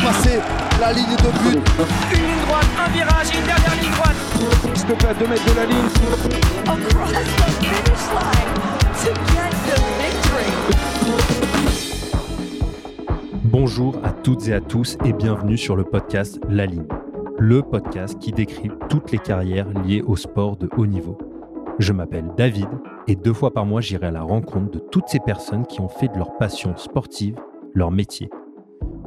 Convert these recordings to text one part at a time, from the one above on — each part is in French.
dépasser la ligne de but. Une ligne droite, un virage, une dernière ligne droite. S'il te plaît, à 2 mètres de la ligne. across the finish line to get the victory. Bonjour à toutes et à tous et bienvenue sur le podcast La Ligne, le podcast qui décrit toutes les carrières liées au sport de haut niveau. Je m'appelle David et deux fois par mois j'irai à la rencontre de toutes ces personnes qui ont fait de leur passion sportive leur métier.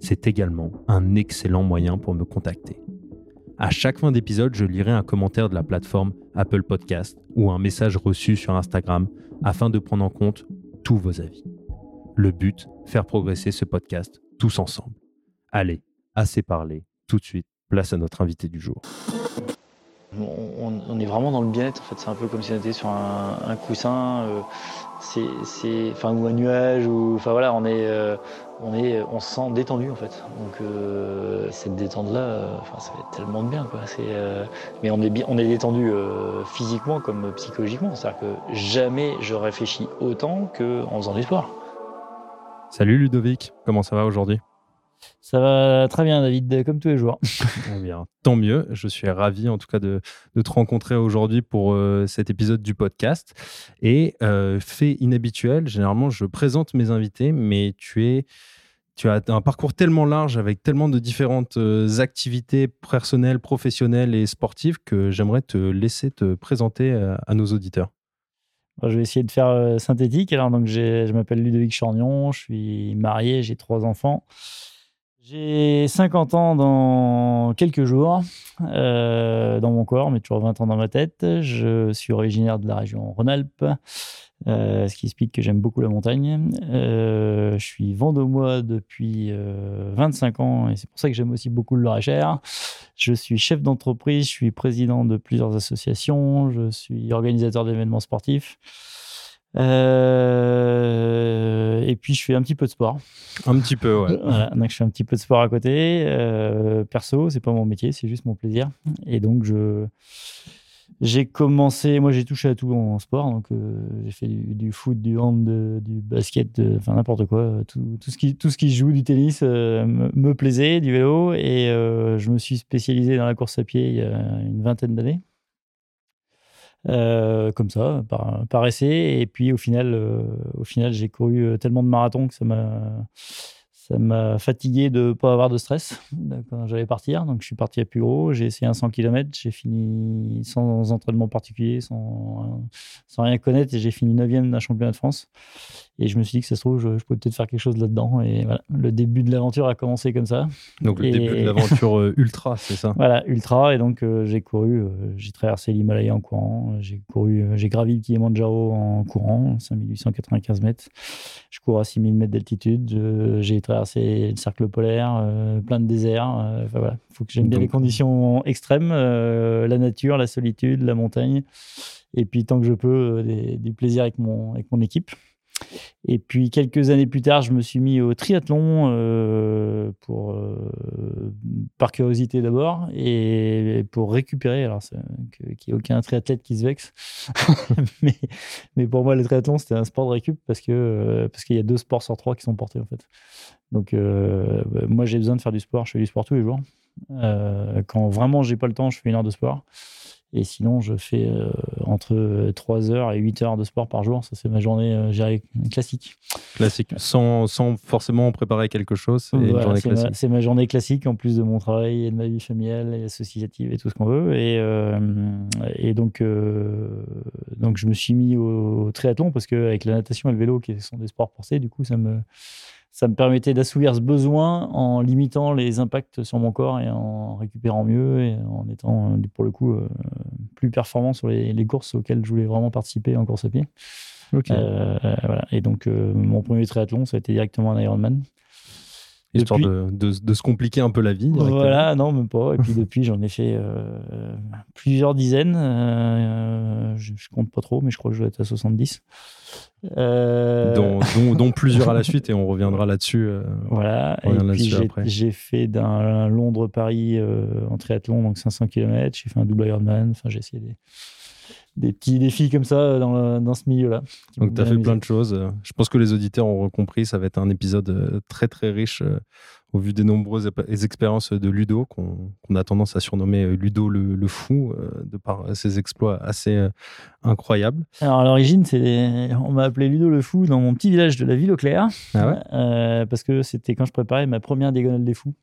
C'est également un excellent moyen pour me contacter. À chaque fin d'épisode, je lirai un commentaire de la plateforme Apple Podcast ou un message reçu sur Instagram afin de prendre en compte tous vos avis. Le but, faire progresser ce podcast tous ensemble. Allez, assez parlé, tout de suite, place à notre invité du jour. On, est vraiment dans le bien-être. C'est un peu comme si on était sur un, coussin, euh, ou un nuage, enfin voilà, on est, euh, on est, on se sent détendu en fait. Donc euh, cette détente-là, euh, enfin ça fait tellement de bien quoi. Euh, mais on est bien, on est détendu euh, physiquement comme psychologiquement. C'est-à-dire que jamais je réfléchis autant qu'en faisant du sport. Salut Ludovic, comment ça va aujourd'hui? Ça va très bien, David, comme tous les jours. Eh bien, tant mieux. Je suis ravi en tout cas de, de te rencontrer aujourd'hui pour euh, cet épisode du podcast. Et euh, fait inhabituel, généralement je présente mes invités, mais tu es tu as un parcours tellement large avec tellement de différentes euh, activités personnelles, professionnelles et sportives que j'aimerais te laisser te présenter à nos auditeurs. Je vais essayer de faire synthétique. Alors, donc, j'ai- je m'appelle Ludovic Chornion, je suis marié, j'ai trois enfants. J'ai 50 ans dans quelques jours euh, dans mon corps, mais toujours 20 ans dans ma tête. Je suis originaire de la région Rhône-Alpes, euh, ce qui explique que j'aime beaucoup la montagne. Euh, je suis vendômois depuis euh, 25 ans et c'est pour ça que j'aime aussi beaucoup le. Je suis chef d'entreprise, je suis président de plusieurs associations, je suis organisateur d'événements sportifs. Euh, et puis je fais un petit peu de sport. Un petit peu, ouais. Voilà, donc je fais un petit peu de sport à côté. Euh, perso, c'est pas mon métier, c'est juste mon plaisir. Et donc je j'ai commencé, moi j'ai touché à tout en sport, donc euh, j'ai fait du, du foot, du hand, de- du basket, enfin n'importe quoi, tout, tout ce qui tout ce qui joue, du tennis euh, me, me plaisait, du vélo, et je me suis spécialisé dans la course à pied il y a une vingtaine d'années. Euh, comme ça, par, essai. Et puis au final, euh, au final j'ai couru euh, tellement de marathons que ça m'a, ça m'a fatigué de ne pas avoir de stress quand j'allais partir. Donc je suis parti à plus gros, j'ai essayé un 100 km, j'ai fini sans entraînement particulier, sans, sans rien connaître, et j'ai fini 9e d'un championnat de France. Et je me suis dit que ça se trouve, je, je pouvais peut-être faire quelque chose là-dedans. Et voilà, le début de l'aventure a commencé comme ça. Donc le Et- début de l'aventure euh, ultra, c'est ça? Voilà, ultra. Et donc, euh, j'ai couru, euh, j'ai traversé l'Himalaya en courant, j'ai couru, j'ai gravi le Kilimanjaro en courant, 5895 mètres. Je cours à 6000 mètres d'altitude. J'ai traversé le cercle polaire, plein de déserts. Enfin voilà, faut que j'aime bien Donc- les conditions extrêmes, la nature, la solitude, la montagne. Et puis, tant que je peux, des- du plaisir avec mon, avec mon équipe. Et puis quelques années plus tard, je me suis mis au triathlon euh, pour euh, par curiosité d'abord et pour récupérer. Alors qu'il n'y ait aucun triathlète qui se vexe, mais, pour moi le triathlon c'était un sport de récup parce euh, parce qu'il y a deux sports sur trois qui sont portés en fait. Donc bah, moi j'ai besoin de faire du sport, je fais du sport tous les jours. Quand vraiment j'ai pas le temps, je fais une heure de sport. Et sinon, je fais euh, entre 3 heures et 8 heures de sport par jour. Ça, c'est ma journée euh, classique. Classique, sans, sans forcément préparer quelque chose, c'est Voilà, ma- journée classique en plus de mon travail et de ma vie familiale et associative et tout ce qu'on veut. Et, euh, et donc, euh, donc, je me suis mis au, au triathlon parce qu'avec la natation et le vélo, qui sont des sports portés, du coup, ça me, ça me permettait d'assouvir ce besoin en limitant les impacts sur mon corps et en récupérant mieux et en étant, euh, pour le coup, euh, plus performant sur les, les courses auxquelles je voulais vraiment participer en course à pied. Euh, voilà. Et donc, euh, mon premier triathlon, ça a été directement un Ironman. Histoire Depuis- de, de- de se compliquer un peu la vie. Voilà, non, même pas. Et puis depuis, j'en ai fait euh, plusieurs dizaines. Euh, je, je compte pas trop, mais je crois que je dois être à 70. Euh, Dont, dont- dont plusieurs à la suite et on reviendra là-dessus. euh, Voilà. Et puis j'ai- fait d'un Londres-Paris en triathlon, donc 500 km. J'ai fait un double Ironman. Enfin, j'ai essayé des, des petits défis comme ça dans, le- dans ce milieu-là. Donc, tu as fait plein de choses. Euh, Je pense que les auditeurs auront compris. Ça va être un épisode euh, très, très riche euh, au vu des nombreuses expériences de Ludo, qu'on a tendance à surnommer euh, Ludo le, le fou, euh, de par ses exploits assez euh, incroyables. Alors à l'origine, on m'a appelé Ludo le Fou dans mon petit village de la ville au Clair. Ah ouais? Euh, Parce que c'était quand je préparais ma première diagonale des fous.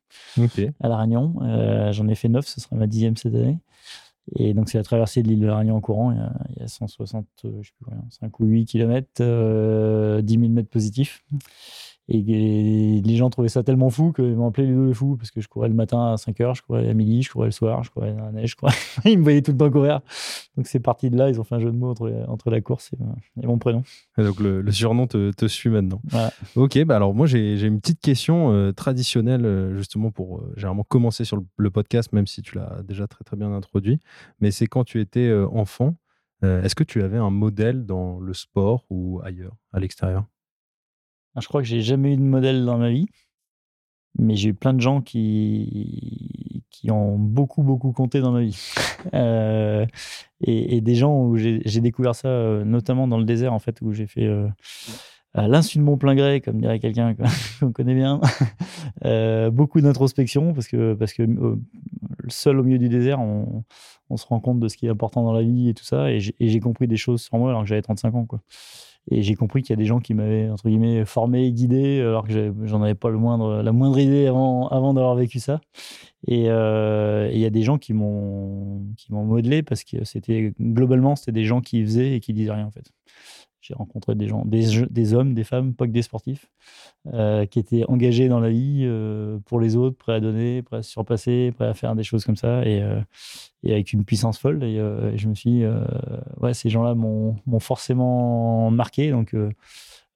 À La Réunion. Euh, J'en ai fait 9, ce sera ma dixième cette année. Et donc, c'est la traversée de l'île de La en courant. Il y a, il y a 160, euh, je sais plus combien, 5 ou 8 km, 10 000 mètres positifs. Et, et les gens trouvaient ça tellement fou qu'ils m'ont appelé Ludo le fou parce que je courais le matin à 5 heures, je courais à midi, je courais le soir, je courais dans la neige, je courais. Ils me voyaient tout le temps courir. Donc, c'est parti de là. Ils ont fait un jeu de mots entre, entre la course et, euh, et mon prénom. Et donc, le, le surnom te, te suit maintenant. Voilà. Ok, bah alors moi j'ai une petite question euh, traditionnelle euh, justement pour euh, généralement commencer sur le, le podcast, même si tu l'as déjà très très bien introduit. Mais c'est quand tu étais enfant, euh, est-ce que tu avais un modèle dans le sport ou ailleurs, à l'extérieur? Je crois que j'ai jamais eu de modèle dans ma vie, mais j'ai eu plein de gens qui, qui ont beaucoup, beaucoup compté dans ma vie. Euh, et, des gens où j'ai découvert ça, euh, notamment dans le désert, en fait, où j'ai fait euh, l'insu de mon plein gré, comme dirait quelqu'un qu'on connaît bien, euh, beaucoup d'introspection, parce que, parce que seul au milieu du désert, on, on se rend compte de ce qui est important dans la vie et tout ça, et j'ai compris des choses sur moi alors que j'avais 35 ans, quoi. Et j'ai compris qu'il y a des gens qui m'avaient, entre guillemets, formé, guidé, alors que j'en avais pas le moindre, la moindre idée avant, avant d'avoir vécu ça. Et euh, et il y a des gens qui m'ont qui m'ont modelé parce que c'était globalement c'était des gens qui faisaient et qui disaient rien en fait. J'ai rencontré des gens, des, hommes, des femmes, pas que des sportifs, euh, qui étaient engagés dans la vie euh, pour les autres, prêts à donner, prêts à se surpasser, prêts à faire des choses comme ça, et, euh, avec une puissance folle. Et, je me suis dit, ouais, ces gens-là m'ont forcément marqué. Donc,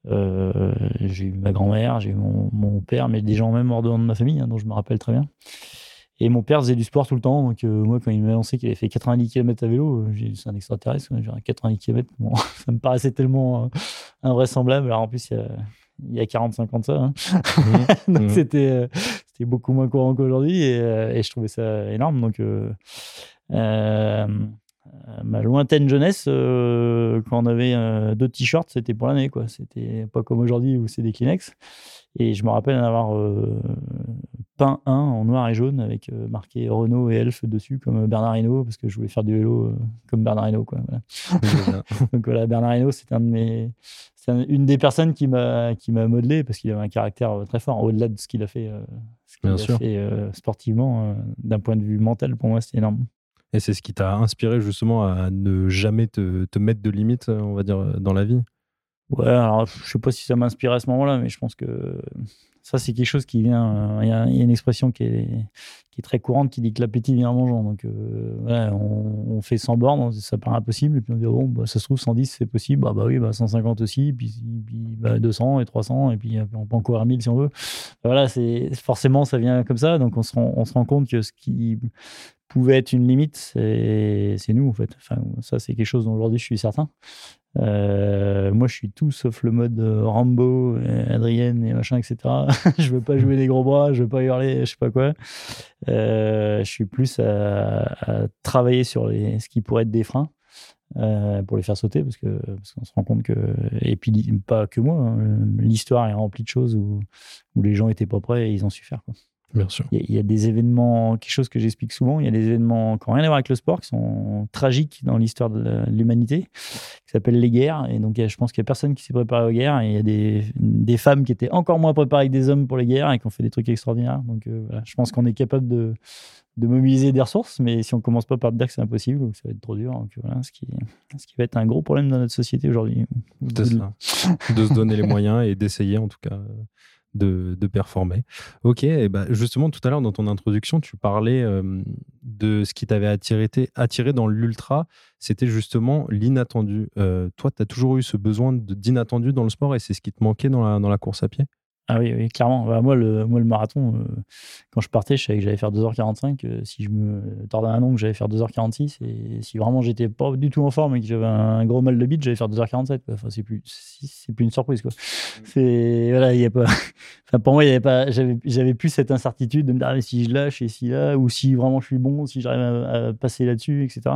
j'ai eu ma grand-mère, j'ai eu mon, mon père, mais des gens même hors de ma famille, hein, dont je me rappelle très bien. Et mon père faisait du sport tout le temps. Donc, euh, moi, quand il m'a annoncé qu'il avait fait 90 km à vélo, euh, j'ai dit, c'est un extraterrestre. Genre, 90 km, bon, ça me paraissait tellement euh, invraisemblable. Alors, en plus, il y a, il y a 45 ans ça. hein. donc, Mhm. c'était, beaucoup moins courant qu'aujourd'hui. Et, et je trouvais ça énorme. Donc, ma lointaine jeunesse, euh, quand on avait euh, deux t-shirts, c'était pour l'année. quoi. C'était pas comme aujourd'hui où c'est des Kleenex. Et je me rappelle en avoir euh, peint un en noir et jaune avec euh, marqué Renault et Elf dessus, comme Bernard Hinault, parce que je voulais faire du vélo euh, comme Bernard Hinault. Quoi, voilà. Donc voilà, Bernard Hinault, c'est un de mes, c'est un- une des personnes qui m'a qui m'a modelé parce qu'il avait un caractère euh, très fort, au-delà de ce qu'il a fait, euh, ce qu'il Bien a sûr. fait euh, sportivement. euh, D'un point de vue mental, pour moi, c'était énorme. Et c'est ce qui t'a inspiré justement à ne jamais te, mettre de limites, on va dire, dans la vie? Ouais, alors je sais pas si ça m'inspire à ce moment-là, mais je pense que ça, c'est quelque chose qui vient. euh, Il y, a une expression qui est, très courante qui dit que l'appétit vient en mangeant. Donc, euh, ouais, on, fait 100 bornes, ça paraît impossible. Et puis on dit, bon, bah, ça se trouve, 110, c'est possible. Bah, bah oui, bah, 150 aussi. Puis, puis bah, 200 et 300. Et puis on peut encore à 1000 si on veut. Voilà, c'est forcément, ça vient comme ça. Donc, on se rend, on se rend compte que ce qui pouvait être une limite, c'est nous, en fait. Ça, c'est quelque chose dont aujourd'hui je suis certain. Euh, moi, je suis tout sauf le mode euh, Rambo, et Adrienne et machin, etc. je veux pas jouer des gros bras, je veux pas hurler, je sais pas quoi. Euh, je suis plus à, travailler sur ce qui pourrait être des freins euh, pour les faire sauter, parce que parce qu'on se rend compte que et puis pas que moi, hein, l'histoire est remplie de choses où, où les gens étaient pas prêts et ils ont su faire. Bien sûr. Il y, a- il y a des événements, quelque chose que j'explique souvent, il y a des événements qui n'ont rien à voir avec le sport, qui sont tragiques dans l'histoire de l'humanité, qui s'appellent les guerres. Et donc, a- je pense qu'il n'y a personne qui s'est préparé aux guerres. Et il y a des, des femmes qui étaient encore moins préparées que des hommes pour les guerres et qui ont fait des trucs extraordinaires. Donc, euh, voilà, je pense qu'on est capable de, de mobiliser des ressources, mais si on commence pas par dire que c'est impossible ou que ça va être trop dur, donc voilà, ce qui, ce qui va être un gros problème dans notre société aujourd'hui. De se donner les moyens et d'essayer en tout cas de, performer. Ok, et bah justement tout à l'heure dans ton introduction, tu parlais de ce qui t'avait attiré, attiré dans l'ultra, c'était justement l'inattendu. Euh, toi, tu as toujours eu ce besoin d'inattendu dans le sport et c'est ce qui te manquait dans la, dans la course à pied? Ah oui, oui, clairement. Bah, moi, le, moi, le marathon, euh, quand je partais, je savais que j'allais faire 2h45. euh, si je me tordais un ongle, j'allais faire 2h46. Et si vraiment j'étais pas du tout en forme et que j'avais un gros mal de bite, j'allais faire 2h47. quoi. Enfin, c'est plus, c'est plus une surprise. Quoi. C'est, voilà, il y a pas. Enfin, pour moi, il y avait pas, j'avais, j'avais plus cette incertitude de me dire ah, mais si je lâche et si là, ou si vraiment je suis bon, si j'arrive à, à passer là-dessus, etc.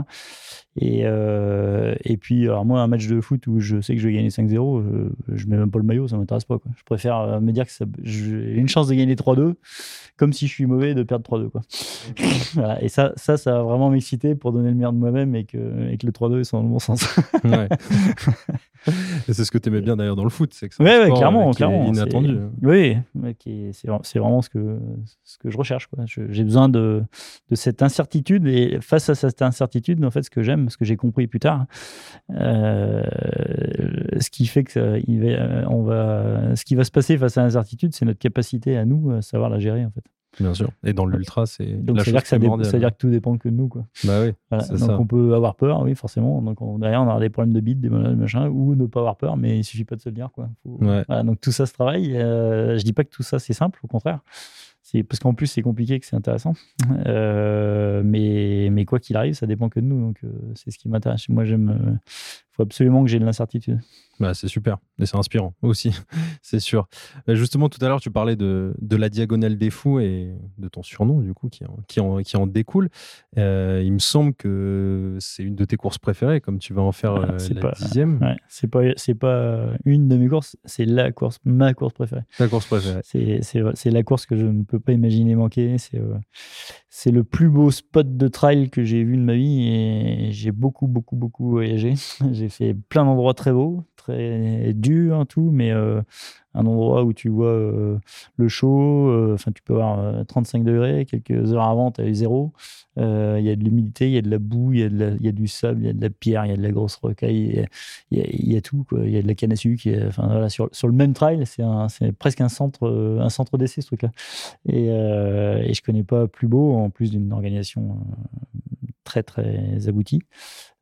Et, euh, et puis, alors moi, un match de foot où je sais que je vais gagner 5-0, euh, je mets même pas le maillot, ça m'intéresse pas. Quoi. Je préfère me dire que ça- j'ai une chance de gagner 3-2, comme si je suis mauvais de perdre 3-2. Quoi. Voilà. Et ça, ça, ça va vraiment m'exciter pour donner le meilleur de moi-même et que, et que le 3-2 soit dans le bon sens. Ouais. Et c'est ce que tu aimais bien d'ailleurs dans le foot, c'est que c'est Ouais, ouais, clairement, euh, qui est inattendu. C'est- Oui, est- c'est c'est vraiment ce que, ce que je recherche. quoi. Je- J'ai besoin de, de cette incertitude et face à cette incertitude, en fait, ce que j'aime, ce que j'ai compris plus tard, euh, ce qui fait que ça- il va, on va, ce qui va se passer face à c'est notre capacité à nous à savoir la gérer en fait. Bien sûr. Et dans l'ultra, c'est Donc la ça veut chose dire que ça, dé- primordiale. ça veut dire que tout dépend que de nous quoi. Bah oui, Voilà. Donc ça. on peut avoir peur, oui forcément. Donc on- derrière on aura des problèmes de bite, des malades, machin, ou ne pas avoir peur, mais il suffit pas de se le dire quoi. Faut- Ouais. voilà, donc tout ça se travaille. Euh, je dis pas que tout ça c'est simple, au contraire. C'est parce qu'en plus c'est compliqué que c'est intéressant. Euh, mais mais quoi qu'il arrive, ça dépend que de nous. Donc euh, c'est ce qui m'intéresse. Moi j'aime. Il faut absolument que j'ai de l'incertitude. Bah, c'est super et c'est inspirant aussi, c'est sûr. Euh, Justement, tout à l'heure, tu parlais de, de la diagonale des fous et de ton surnom, du coup, qui en, qui en, qui en découle. Euh, il me semble que c'est une de tes courses préférées, comme tu vas en faire Ah, euh, c'est la pas- dixième. Ouais, c'est pas c'est pas une de mes courses, c'est la course, ma course préférée. Ta course préférée. C'est c'est c'est la course que je ne peux pas imaginer manquer. C'est euh, c'est le plus beau spot de trail que j'ai vu de ma vie et j'ai beaucoup, beaucoup, beaucoup voyagé. J'ai fait plein d'endroits très beaux, très durs, hein, tout, mais euh, un endroit où tu vois euh, le chaud, euh, enfin, tu peux avoir euh, 35 degrés, quelques heures avant, tu as eu zéro. Euh, Il y a de l'humidité, il y a de la boue, il y, y a du sable, il y a de la pierre, il y a de la grosse rocaille, il y a- tout. Il y a de la canne à sucre. Enfin, voilà, sur, sur le même trail, c'est presque un centre, euh, un centre d'essai, ce truc-là. Et, euh, et je connais pas plus beau, en plus d'une organisation euh, très, très aboutie.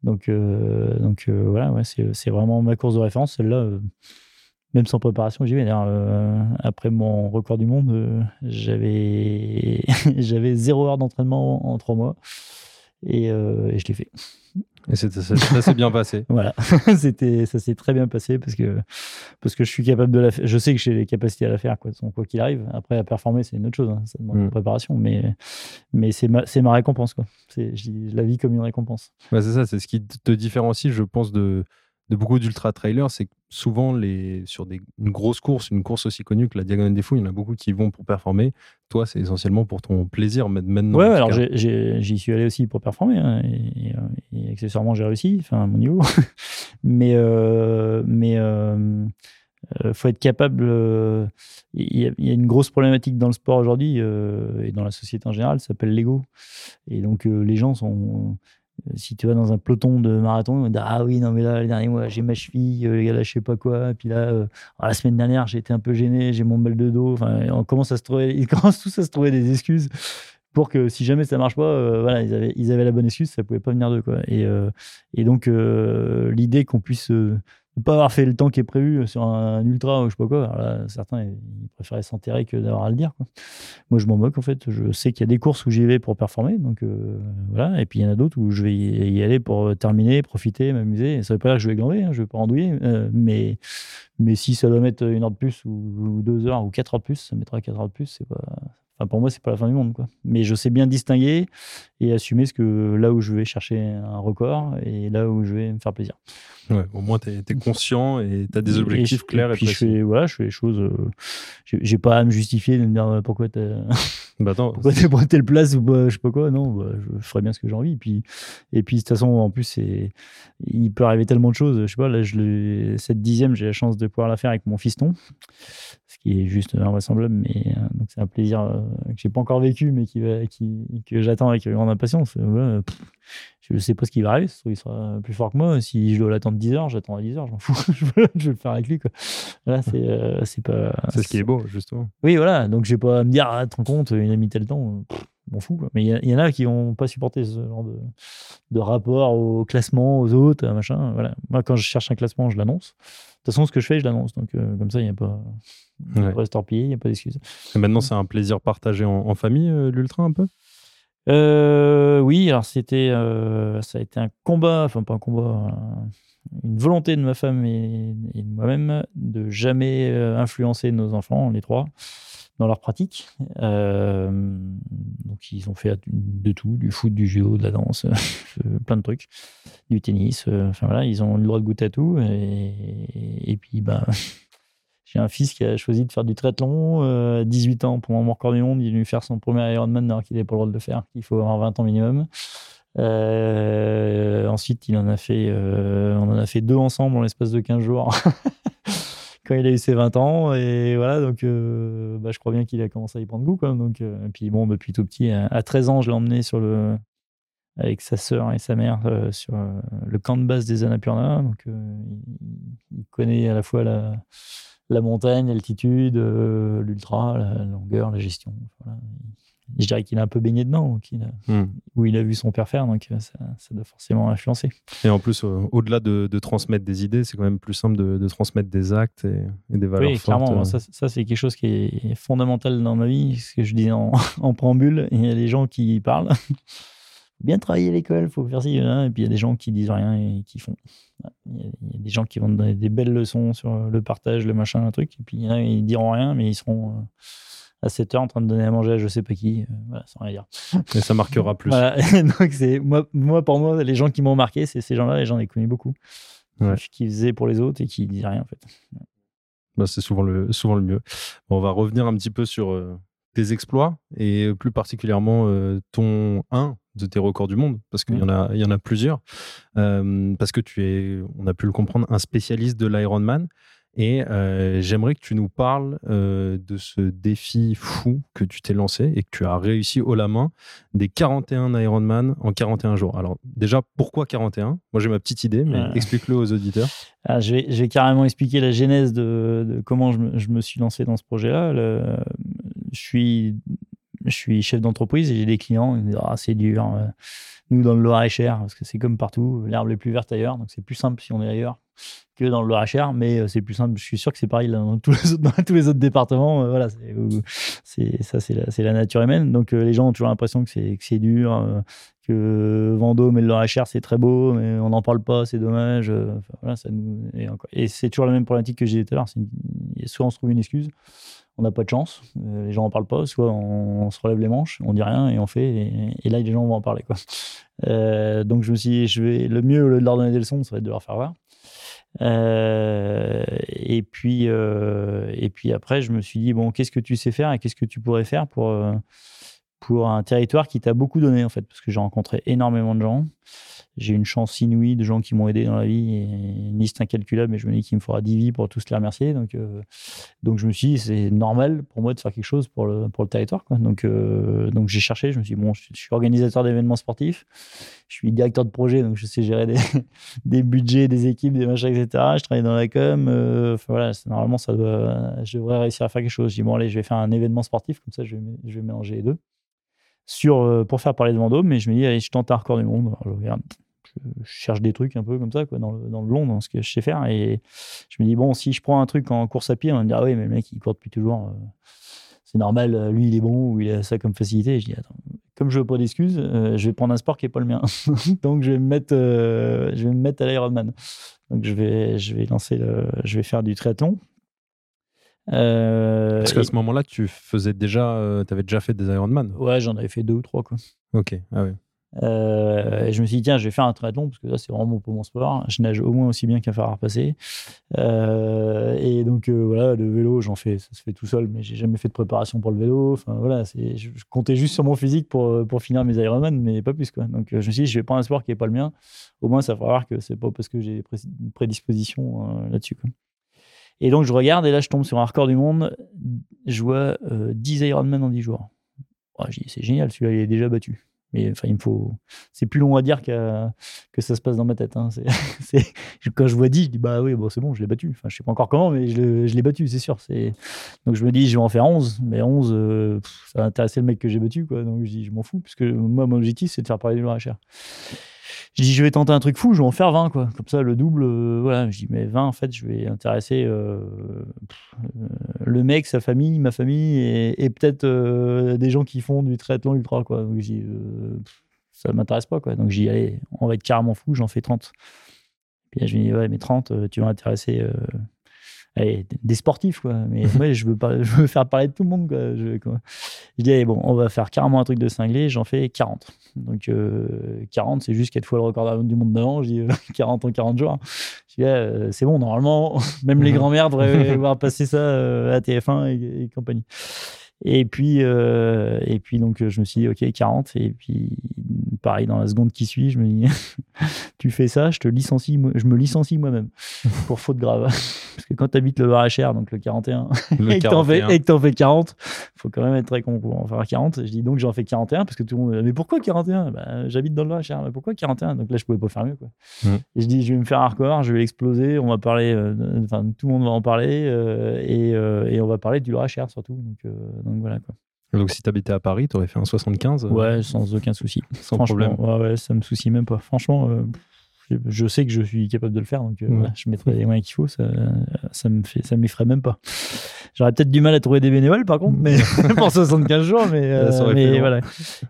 Donc, euh, euh, voilà, c'est vraiment ma course de référence. Celle-là, euh, même sans préparation, j'y vais. Après mon record du monde, j'avais zéro heure d'entraînement en, trois mois. Et je l'ai fait. Et ça, s'est bien passé. Voilà, c'était, ça s'est très bien passé parce que, parce que je suis capable de la faire. Je sais que j'ai les capacités à la faire, quoi, quoi qu'il arrive. Après, à performer, c'est une autre chose, hein, ça demande Mm. une préparation, mais, mais c'est ma, c'est ma récompense. Quoi. C'est, je la vie comme une récompense. Bah, c'est ça, c'est ce qui te différencie, je pense, de, de beaucoup d'ultra trailers. C'est que souvent, les, sur des, une grosse course, une course aussi connue que la Diagonale des Fous, il y en a beaucoup qui vont pour performer. Toi, c'est essentiellement pour ton plaisir ma- maintenant. ouais, alors j'y suis allé aussi pour performer, hein, et, et, euh, et accessoirement, j'ai réussi, enfin, à mon niveau. mais euh, mais euh, euh, faut être capable. euh, Il y, a- il y a une grosse problématique dans le sport aujourd'hui euh, et dans la société en général, ça s'appelle l'ego. Et donc, euh, les gens sont. Euh, Si tu vas dans un peloton de marathon, dire Ah oui, non, mais là, le dernier mois, j'ai ma cheville, euh, les là, je sais pas quoi. Puis là, euh, la semaine dernière, j'ai été un peu gêné, j'ai mon mal de dos. Enfin, on commence à se trouver, ils commencent tous à se trouver des excuses pour que si jamais ça marche pas, euh, voilà, ils avaient, ils avaient la bonne excuse, ça pouvait pas venir d'eux. Quoi. Et, et donc, l'idée qu'on puisse ne pas avoir fait le temps qui est prévu sur un, ultra ou je sais pas quoi, certains ils préféraient s'enterrer que d'avoir à le dire. Moi, je m'en moque en fait. Je sais qu'il y a des courses où j'y vais pour performer, donc euh, voilà. Et puis il y en a d'autres où je vais y aller pour euh, terminer, profiter, m'amuser. Ça veut pas dire que je vais glander, hein, je vais pas andouiller, euh, mais mais si ça doit mettre une heure de plus ou, ou deux heures ou quatre heures de plus, ça mettra quatre heures de plus. C'est pas Enfin, pour moi, c'est pas la fin du monde, quoi. Mais je sais bien distinguer et assumer ce que là où je vais chercher un record et là où je vais me faire plaisir. Ouais, au moins, tu es, conscient et tu as des Et objectifs je- clairs et, puis je précis. fais, voilà, je fais les choses. euh, j'ai pas à me justifier de me dire euh, pourquoi t'as Bah, pourquoi t'es pour telle place ou pas, je sais pas quoi. Non, bah, je ferai bien ce que j'ai envie. Et puis, et puis de toute façon, en plus, il peut arriver tellement de choses. Je sais pas, là, je cette dixième, j'ai la chance de pouvoir la faire avec mon fiston, ce qui est juste invraisemblable. Mais euh, donc c'est un plaisir euh, que j'ai pas encore vécu, mais qui va, qui, que j'attends avec grande impatience. Euh, ouais, pff, je sais pas ce qui va arriver. Il sera plus fort que moi. Si je dois l'attendre 10 heures, j'attends à 10 heures. Je m'en fous. je je veux le faire avec lui. Quoi. Là, c'est, euh, c'est pas. c'est ce qui est beau, justement. Oui, voilà. Donc, j'ai pas à me dire, ah, te rends compte, il a mis tel temps. Pff, m'en fous. quoi. Mais il y, en a qui n'ont pas supporté ce genre de, de rapport au classement, aux autres, machin. Voilà. Moi, quand je cherche un classement, je l'annonce. De toute façon, ce que je fais, je l'annonce. Donc, euh, comme ça, il n'y a pas Ouais. il n'y a pas d'excuse. Et maintenant, c'est un plaisir partagé en, en famille, euh, l'ultra, un peu? Euh, oui, alors c'était, euh, ça a été un combat, enfin pas un combat, un- une volonté de ma femme et, de moi-même de jamais euh, influencer nos enfants, les trois, dans leur pratique. Donc ils ont fait de tout, du foot, du judo, de la danse, plein de trucs, du tennis. Enfin voilà, ils ont le droit de goûter à tout. Et puis ben. J'ai un fils qui a choisi de faire du triathlon, euh, 18 ans, pendant mon record du monde, il est venu faire son premier Ironman alors qu'il n'avait pas le droit de le faire, il faut avoir 20 ans minimum. Euh, ensuite, il en a fait, euh, on en a fait deux ensemble en l'espace de 15 jours quand il a eu ses 20 ans. Et voilà, donc euh, bah, je crois bien qu'il a commencé à y prendre goût. Quoi. Donc, et puis bon, depuis tout petit, à, à 13 ans, je l'ai emmené sur le, avec sa sœur et sa mère sur le camp de base des Annapurna. Donc, il, il connaît à la fois la, la montagne, l'altitude, euh, l'ultra, la longueur, la gestion. Voilà. Je dirais qu'il a un peu baigné dedans, ou a- Hmm. où il a vu son père faire, donc euh, ça, ça doit forcément influencer. Et en plus, euh, au-delà de, de transmettre des idées, c'est quand même plus simple de, de transmettre des actes et, et des valeurs oui, fortes. clairement, ça, ça, c'est quelque chose qui est fondamental dans ma vie, ce que je disais en, en préambule. Il y a des gens qui parlent. Bien travailler à l'école, faut faire ci, hein, et puis il y a des gens qui disent rien et qui font. Il y, a, il y a des gens qui vont donner des belles leçons sur le partage, le machin, un truc, et puis il y en a, ils diront rien, mais ils seront euh, à 7 heures en train de donner à manger à je sais pas qui, euh, voilà, sans rien dire. Et ça marquera plus. Voilà. Donc c'est moi, moi, pour moi, les gens qui m'ont marqué, c'est ces gens-là, et j'en ai connu beaucoup, Ouais. qui faisaient pour les autres et qui disaient rien en fait. Bah, c'est souvent le, souvent le mieux. Bon, on va revenir un petit peu sur euh, tes exploits et plus particulièrement euh, ton un de tes records du monde, parce qu'il y, en a, il y en a plusieurs. Euh, parce que tu es, on a pu le comprendre, un spécialiste de l'Ironman. Et euh, j'aimerais que tu nous parles euh, de ce défi fou que tu t'es lancé et que tu as réussi haut la main des 41 Ironman en 41 jours. Alors déjà, pourquoi 41 Moi j'ai ma petite idée, mais explique-le aux auditeurs. Ah, je, vais, je vais carrément expliquer la genèse de, de comment je me, je me suis lancé dans ce projet-là. Le- Je suis, je suis chef d'entreprise et j'ai des clients. Ils me disent Ah, c'est dur. euh, Nous, dans le Loir-et-Cher, parce que c'est comme partout, l'herbe est plus verte ailleurs. Donc, c'est plus simple si on est ailleurs que dans le Loir-et-Cher. Mais euh, c'est plus simple. Je suis sûr que c'est pareil dans, tous les autres, départements. euh, voilà, c'est, ça, c'est la, nature humaine. Donc, les gens ont toujours l'impression que c'est, dur. que Vendôme et le Loir-et-Cher, c'est très beau, mais on n'en parle pas, c'est dommage. et, c'est toujours la même problématique que j'ai dit tout à l'heure. une- Soit on se trouve une excuse, on n'a pas de chance, euh, les gens n'en parlent pas, soit on, se relève les manches, on dit rien et on fait, et, là les gens vont en parler. Quoi. Euh, donc je me suis dit, je vais, le mieux, au lieu de leur donner des leçons, ça va être de leur faire voir. Euh, et, puis, et puis après, je me suis dit, bon, qu'est-ce que tu sais faire et qu'est-ce que tu pourrais faire pour, pour un territoire qui t'a beaucoup donné, en fait, parce que j'ai rencontré énormément de gens. J'ai une chance inouïe de gens qui m'ont aidé dans la vie une liste incalculable, mais je me dis qu'il me faudra 10 vies pour tous les remercier. Donc, euh, donc je me suis dit, c'est normal pour moi de faire quelque chose pour le, pour le territoire. Donc, euh, donc j'ai cherché, je me suis dit, bon, je, suis organisateur d'événements sportifs, je suis directeur de projet, donc je sais gérer des, budgets, des équipes, des machins, etc. Je travaille dans la com. euh, voilà, normalement, ça je devrais réussir à faire quelque chose. Je dis, bon, allez, je vais faire un événement sportif, comme ça, je vais mélanger les deux. Sur, euh, pour faire parler de Vendôme, mais je me dis, allez, je tente un record du monde. Je regarde, je, cherche des trucs un peu comme ça, dans le, dans le long, dans ce que je sais faire. Et je me dis, bon, si je prends un truc en course à pied, on me dire, ah oui, mais le mec, il court depuis toujours. euh, c'est normal, euh, lui, il est bon ou il a ça comme facilité. Et je dis, attends, comme je veux pas d'excuses, euh, je vais prendre un sport qui est pas le mien. Donc, je vais me mettre, je vais me mettre à l'Ironman. Donc, je vais, je vais lancer je vais faire du triathlon. Euh, Parce qu'à et- ce moment-là, tu faisais déjà, tu avais déjà fait des Ironman. Ouais, j'en avais fait deux ou trois, quoi. Ok, ah oui. Euh, et je me suis dit, tiens, je vais faire un triathlon parce que là, c'est vraiment pour mon sport. Je nage au moins aussi bien qu'un fer à repasser. Euh, et donc, euh, voilà, le vélo, j'en fais, ça se fait tout seul, mais j'ai jamais fait de préparation pour le vélo. Enfin, voilà, c'est, je, je comptais juste sur mon physique pour, pour finir mes Ironman, mais pas plus, quoi. Donc, euh, je me suis dit, je vais prendre un sport qui n'est pas le mien. Au moins, ça fera voir que c'est pas parce que j'ai une prédisposition euh, là-dessus, quoi. Et donc, je regarde et là, je tombe sur un record du monde. Je vois euh, 10 Ironman en 10 jours. Oh, c'est génial, celui-là, il est déjà battu. Mais enfin, il me faut. C'est plus long à dire que, que ça se passe dans ma tête. hein. Quand je vois 10, je dis bah oui, bon, c'est bon, je l'ai battu. Enfin, je sais pas encore comment, mais je, l'ai battu, c'est sûr. Donc je me dis, je vais en faire 11. Mais 11, euh, ça va intéresser le mec que j'ai battu. Quoi. Donc je dis, je m'en fous, puisque moi, mon objectif, c'est de faire parler du HR. Je dis, je vais tenter un truc fou, je vais en faire 20, quoi. Comme ça, le double, euh, voilà. Je dis, mais 20, en fait, je vais intéresser euh, euh, le mec, sa famille, ma famille, et, peut-être des gens qui font du triathlon ultra, quoi. Donc, je dis, pff, ça m'intéresse pas, quoi. Donc, dit, allez, on va être carrément fou, j'en fais 30. Puis là, je lui dis, ouais, mais 30, euh, tu vas intéresser allez, des sportifs, quoi. Mais moi, je veux, je veux faire parler de tout le monde, quoi. Je, quoi. je dis, allez, bon, on va faire carrément un truc de cinglé, j'en fais 40. Donc, euh, 40, c'est juste 4 fois le record du monde d'avant. Je dis, euh, 40 en 40 jours. Je dis, euh, c'est bon, normalement, même les grands-mères devraient voir passer ça euh, à TF1 et, et compagnie. Et puis, euh, et puis donc, je me suis dit, OK, 40. Et puis, pareil, dans la seconde qui suit, je me dis, tu fais ça, je te licencie, je me licencie moi-même pour faute grave. Parce que quand tu habites le Loir-et-Cher, donc le 41, Le et que t'en fais, 41. et que t'en fais 40, faut quand même être très con pour en faire 40. Je dis donc j'en fais 41 parce que tout le monde, mais pourquoi 41 bah, J'habite dans le Loir-et-Cher, mais pourquoi 41 Donc là, je pouvais pas faire mieux. Quoi. Mhm. Et je dis, je vais me faire un record, je vais l'exploser, on va parler, euh, enfin, tout le monde va en parler euh, et, euh, et on va parler du Loir-et-Cher surtout. Donc, donc voilà quoi. Donc si t'habitais à Paris, t'aurais fait un 75 euh, Ouais, sans aucun souci. sans Franchement, problème. ouais, ouais, ça me soucie même pas. Franchement, euh, je, je sais que je suis capable de le faire, donc euh, Ouais. voilà, je mettrai les moyens qu'il faut. Ça, ça me fait, ça m'effraie même pas. J'aurais peut-être du mal à trouver des bénévoles, par contre, mais pour 75 jours, mais, euh, mais voilà.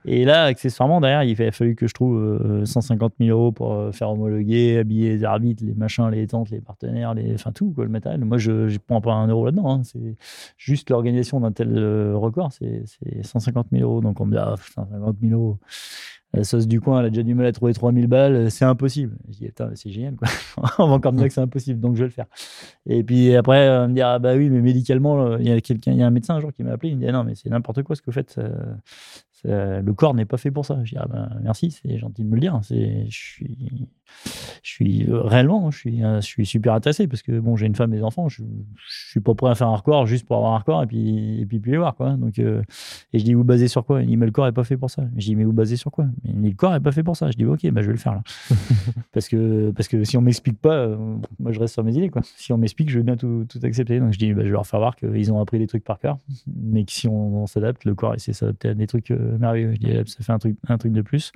Et là, accessoirement, derrière, il a fallu que je trouve euh, 150 000 euros pour euh, faire homologuer, habiller les arbitres, les machins, les tentes, les partenaires, les, enfin tout, quoi, le matériel. Moi, je ne prends pas un euro là-dedans. hein. C'est juste l'organisation d'un tel euh, record, c'est c'est 150 000 euros. Donc on me dit, ah, putain, 50 000 euros. La sauce du coin, elle a déjà du mal à trouver 3000 balles, euh, c'est impossible. Je dis, Putain, c'est génial, quoi. on va encore me dire que c'est impossible, donc je vais le faire. Et puis après, euh, me dire, ah bah oui, mais médicalement, euh, il y a quelqu'un, il y a un médecin un jour qui m'a appelé, il me dit, ah non, mais c'est n'importe quoi ce que vous faites. Le corps n'est pas fait pour ça. Je dis, ah ben merci, c'est gentil de me le dire. Je suis, je suis réellement, je suis, euh, je suis super intéressé parce que bon, j'ai une femme et des enfants, je, je suis pas prêt à faire un record juste pour avoir un record et puis, et puis, puis les voir, quoi. Donc, euh, et je dis, vous basez sur quoi? Il me dit, mais le corps est pas fait pour ça. Je dis, mais vous basez sur quoi? Il dit, le corps est pas fait pour ça. Je dis, ok, bah, je vais le faire là. parce, que, parce que si on m'explique pas, euh, moi je reste sur mes idées, quoi. Si on m'explique, je vais bien tout, tout accepter. Donc je dis, bah, je vais leur faire voir qu'ils ont appris des trucs par cœur, mais que si on, on s'adapte, le corps essaie de s'adapter à des trucs euh, merveilleux. Ça fait un truc, un truc de plus.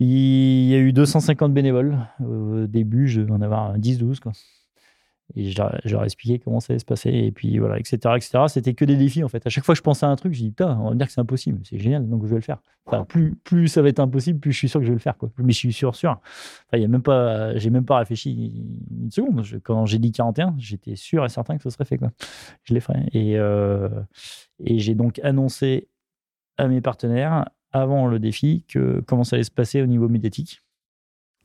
Il y a eu 250 bénévoles. Au début, je vais en avoir 10-12. Quoi. Et je leur, je leur comment ça allait se passer. Et puis voilà, etc. etc. C'était que des défis en fait. À chaque fois que je pensais à un truc, je dis putain, on va me dire que c'est impossible. C'est génial, donc je vais le faire. Plus, plus ça va être impossible, plus je suis sûr que je vais le faire. Quoi. Mais je suis sûr, sûr. Enfin, y a même pas, j'ai même pas réfléchi une seconde. Quand j'ai dit 41, j'étais sûr et certain que ce serait fait. Quoi. Je l'ai fait. Et, euh, et j'ai donc annoncé à mes partenaires avant le défi que comment ça allait se passer au niveau médiatique.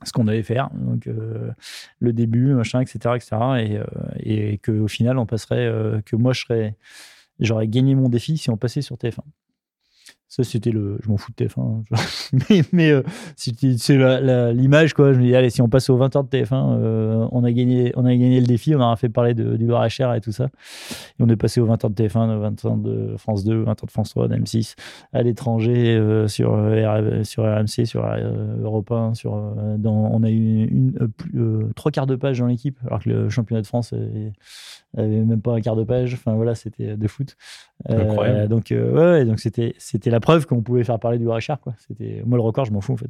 Ce qu'on allait faire donc euh, le début machin etc etc et, euh, et que au final on passerait euh, que moi j'aurais gagné mon défi si on passait sur TF1 ça c'était le je m'en fous de TF1 mais, mais euh, c'est l'image quoi. Je me dis allez si on passe aux 20 heures de TF1 euh, on a gagné on a gagné le défi on aura fait parler de, du Loir-et-Cher et tout ça. Et on est passé aux 20 heures de TF1 aux 20 heures de France 2 20 heures de France 3 d'M6 à l'étranger euh, sur euh, sur RMC sur euh, Europe 1 sur euh, dans on a eu euh, euh, trois quarts de page dans l'équipe alors que le championnat de France euh, avait même pas un quart de page. Enfin voilà c'était de foot. Euh, Incroyable. donc euh, ouais, ouais, donc c'était c'était la preuve qu'on pouvait faire parler du Richard quoi c'était moi le record je m'en fous en fait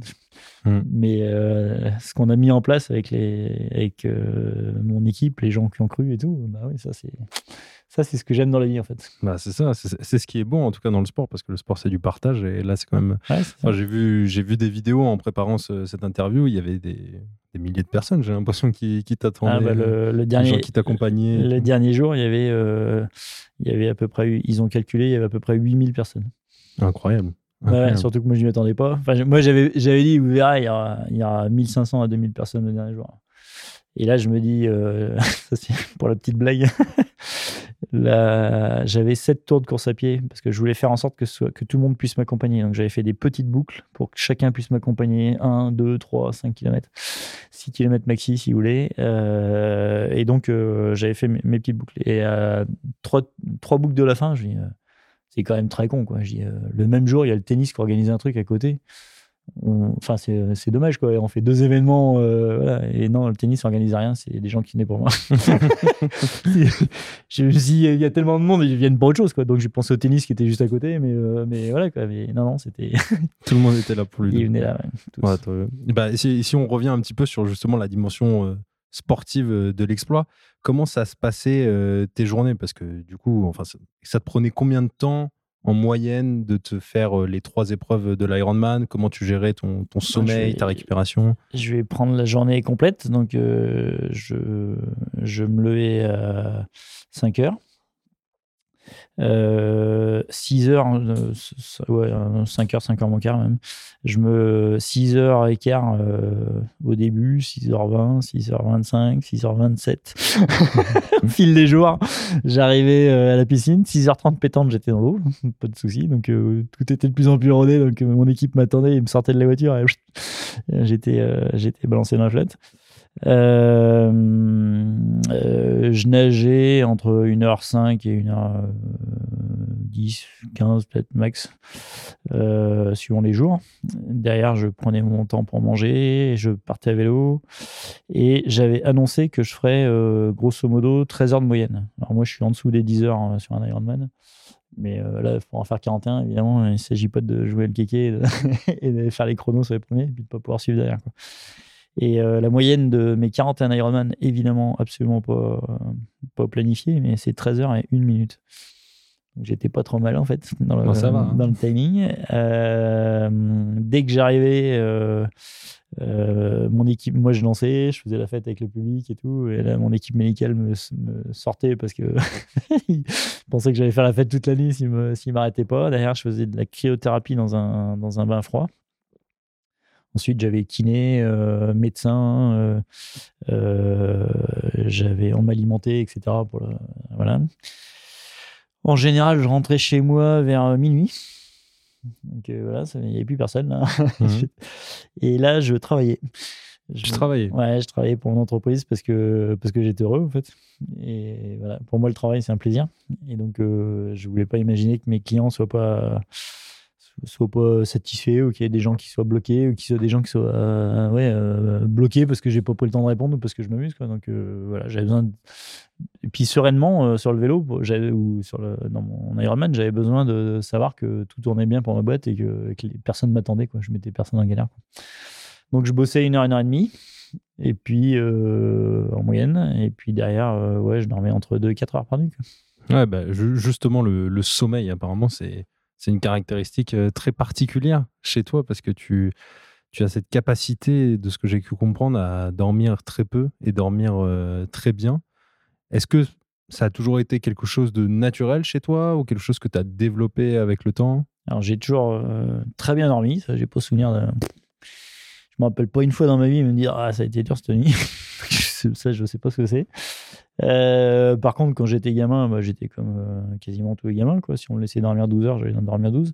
Mm. mais euh, ce qu'on a mis en place avec les avec euh, mon équipe les gens qui ont cru et tout bah oui ça c'est ça c'est ce que j'aime dans la vie en fait Bah, c'est ça, c'est c'est ce qui est bon en tout cas dans le sport parce que le sport c'est du partage et là c'est quand même. Ouais, c'est j'ai vu, j'ai vu des vidéos en préparant ce- cette interview, il y avait des, des milliers de personnes, j'ai l'impression qui, qui t'attendaient, Ah, bah, le, le des dernier gens qui t'accompagnaient. Le tout. dernier jour, il y avait, euh, il y avait à peu près, ils ont calculé, il y avait à peu près 8000 personnes. Incroyable. Ouais, surtout que moi, je ne m'y attendais pas. Enfin, moi, j'avais, j'avais dit, vous verrez, il y aura, il y aura 1500 à 2000 personnes le dernier jour. Et là, je me dis, euh, pour la petite blague, j'avais 7 tours de course à pied parce que je voulais faire en sorte que, tout le monde puisse m'accompagner. Donc, j'avais fait des petites boucles pour que chacun puisse m'accompagner 1, 2, 3, 5 km, 6 km maxi si vous voulez. Euh, et donc, euh, j'avais fait mes, petites boucles. Et à trois, trois boucles de la fin, je dis, euh, c'est quand même très con. Quoi. Euh, le même jour, il y a le tennis qui organise un truc à côté. Enfin, c'est dommage, quoi. On fait deux événements, euh, voilà. et non, le tennis n'organise rien, c'est des gens qui venaient pour moi. je il y a tellement de monde, ils viennent pour autre chose, quoi. Donc j'ai pensé au tennis qui était juste à côté, mais, euh, mais voilà, quoi. Mais non, non, c'était. Tout le monde était là pour lui. ils venaient là, ouais, tous. Ouais, toi, bah, si, si on revient un petit peu sur justement la dimension euh, sportive de l'exploit, comment ça se passait tes journées? Parce que du coup, enfin, ça, ça te prenait combien de temps en moyenne de te faire euh, les trois épreuves de l'Ironman? Comment tu gérais ton, ton sommeil, vais- ta récupération? Je vais prendre la journée complète. Donc, euh, je, je me levais à 5 heures. Euh, 6 heures, euh, c- c- ouais, euh, 5 heures, 5 heures mon quart même. Je me 6 heures et quart euh, au début, 6h20, 6h25, 6h27. Au fil des jours, j'arrivais euh, à la piscine, 6h30 pétante, j'étais dans l'eau, pas de souci. Donc euh, tout était de plus en plus rodé. Donc euh, mon équipe m'attendait, ils me sortaient de la voiture et j'étais euh, j'étais balancé dans la flotte. Euh, euh, je nageais entre 1h05 et 1h10, 15 peut-être max, euh, suivant les jours. Derrière, je prenais mon temps pour manger, je partais à vélo et j'avais annoncé que je ferais euh, grosso modo 13 heures de moyenne. Alors moi, je suis en dessous des 10 heures euh, sur un Ironman. Mais euh, là, pour en faire 41, évidemment, il ne s'agit pas de jouer le kéké et de, et de faire les chronos sur les premiers et puis de ne pas pouvoir suivre derrière. Quoi. Et euh, la moyenne de mes 41 Ironman, évidemment, absolument pas, euh, pas planifiée, mais c'est 13 heures et 1 minute. Donc j'étais pas trop mal en fait dans le, Bon, ça va, hein. dans le timing. Euh, dès que j'arrivais, euh, euh, mon équipe, moi je dansais, je faisais la fête avec le public et tout. Et là, mon équipe médicale me, me sortait parce que ils pensaient que j'allais faire la fête toute la nuit s'ils s'ils m'arrêtaient pas. Derrière, je faisais de la cryothérapie dans un, dans un bain froid. Ensuite, j'avais kiné, euh, médecin, euh, euh, j'avais on m'alimentait, etc. Pour le- voilà. En général, je rentrais chez moi vers minuit. Donc voilà, il n'y avait plus personne là. Mhm. Et là, je travaillais. Tu Je- travaillais Ouais, je travaillais pour mon entreprise parce que, parce que j'étais heureux en fait. Et voilà, pour moi, le travail, c'est un plaisir. Et donc, euh, je voulais pas imaginer que mes clients soient pas soient pas satisfaits ou qu'il y ait des gens qui soient bloqués ou qu'il y soit des gens qui soient euh, euh, bloqués parce que j'ai pas pris le temps de répondre ou parce que je m'amuse. Donc euh, voilà, j'avais besoin et puis sereinement sur le vélo ou sur le dans mon Ironman, j'avais besoin de savoir que tout tournait bien pour ma boîte et que, que les personnes m'attendaient quoi. Je mettais personne en galère. Donc je bossais une heure, une heure et demie et puis en moyenne et puis derrière ouais, je dormais entre 2 et 4 heures par nuit. Ouais, bah, ju- justement, le sommeil, apparemment, c'est c'est une caractéristique euh, très particulière chez toi parce que tu, as cette capacité, de ce que j'ai pu comprendre, à dormir très peu et dormir euh, très bien. Est-ce que ça a toujours été quelque chose de naturel chez toi ou quelque chose que tu as développé avec le temps? Alors j'ai toujours euh, très bien dormi, ça j'ai pas souvenir de. Je me rappelle pas une fois dans ma vie me dire ah ça a été dur cette nuit. ça je sais pas ce que c'est. Euh, par contre quand j'étais gamin, bah, j'étais comme euh, quasiment tous les gamins quoi. Si on me laissait dormir 12 heures, j'allais dormir 12.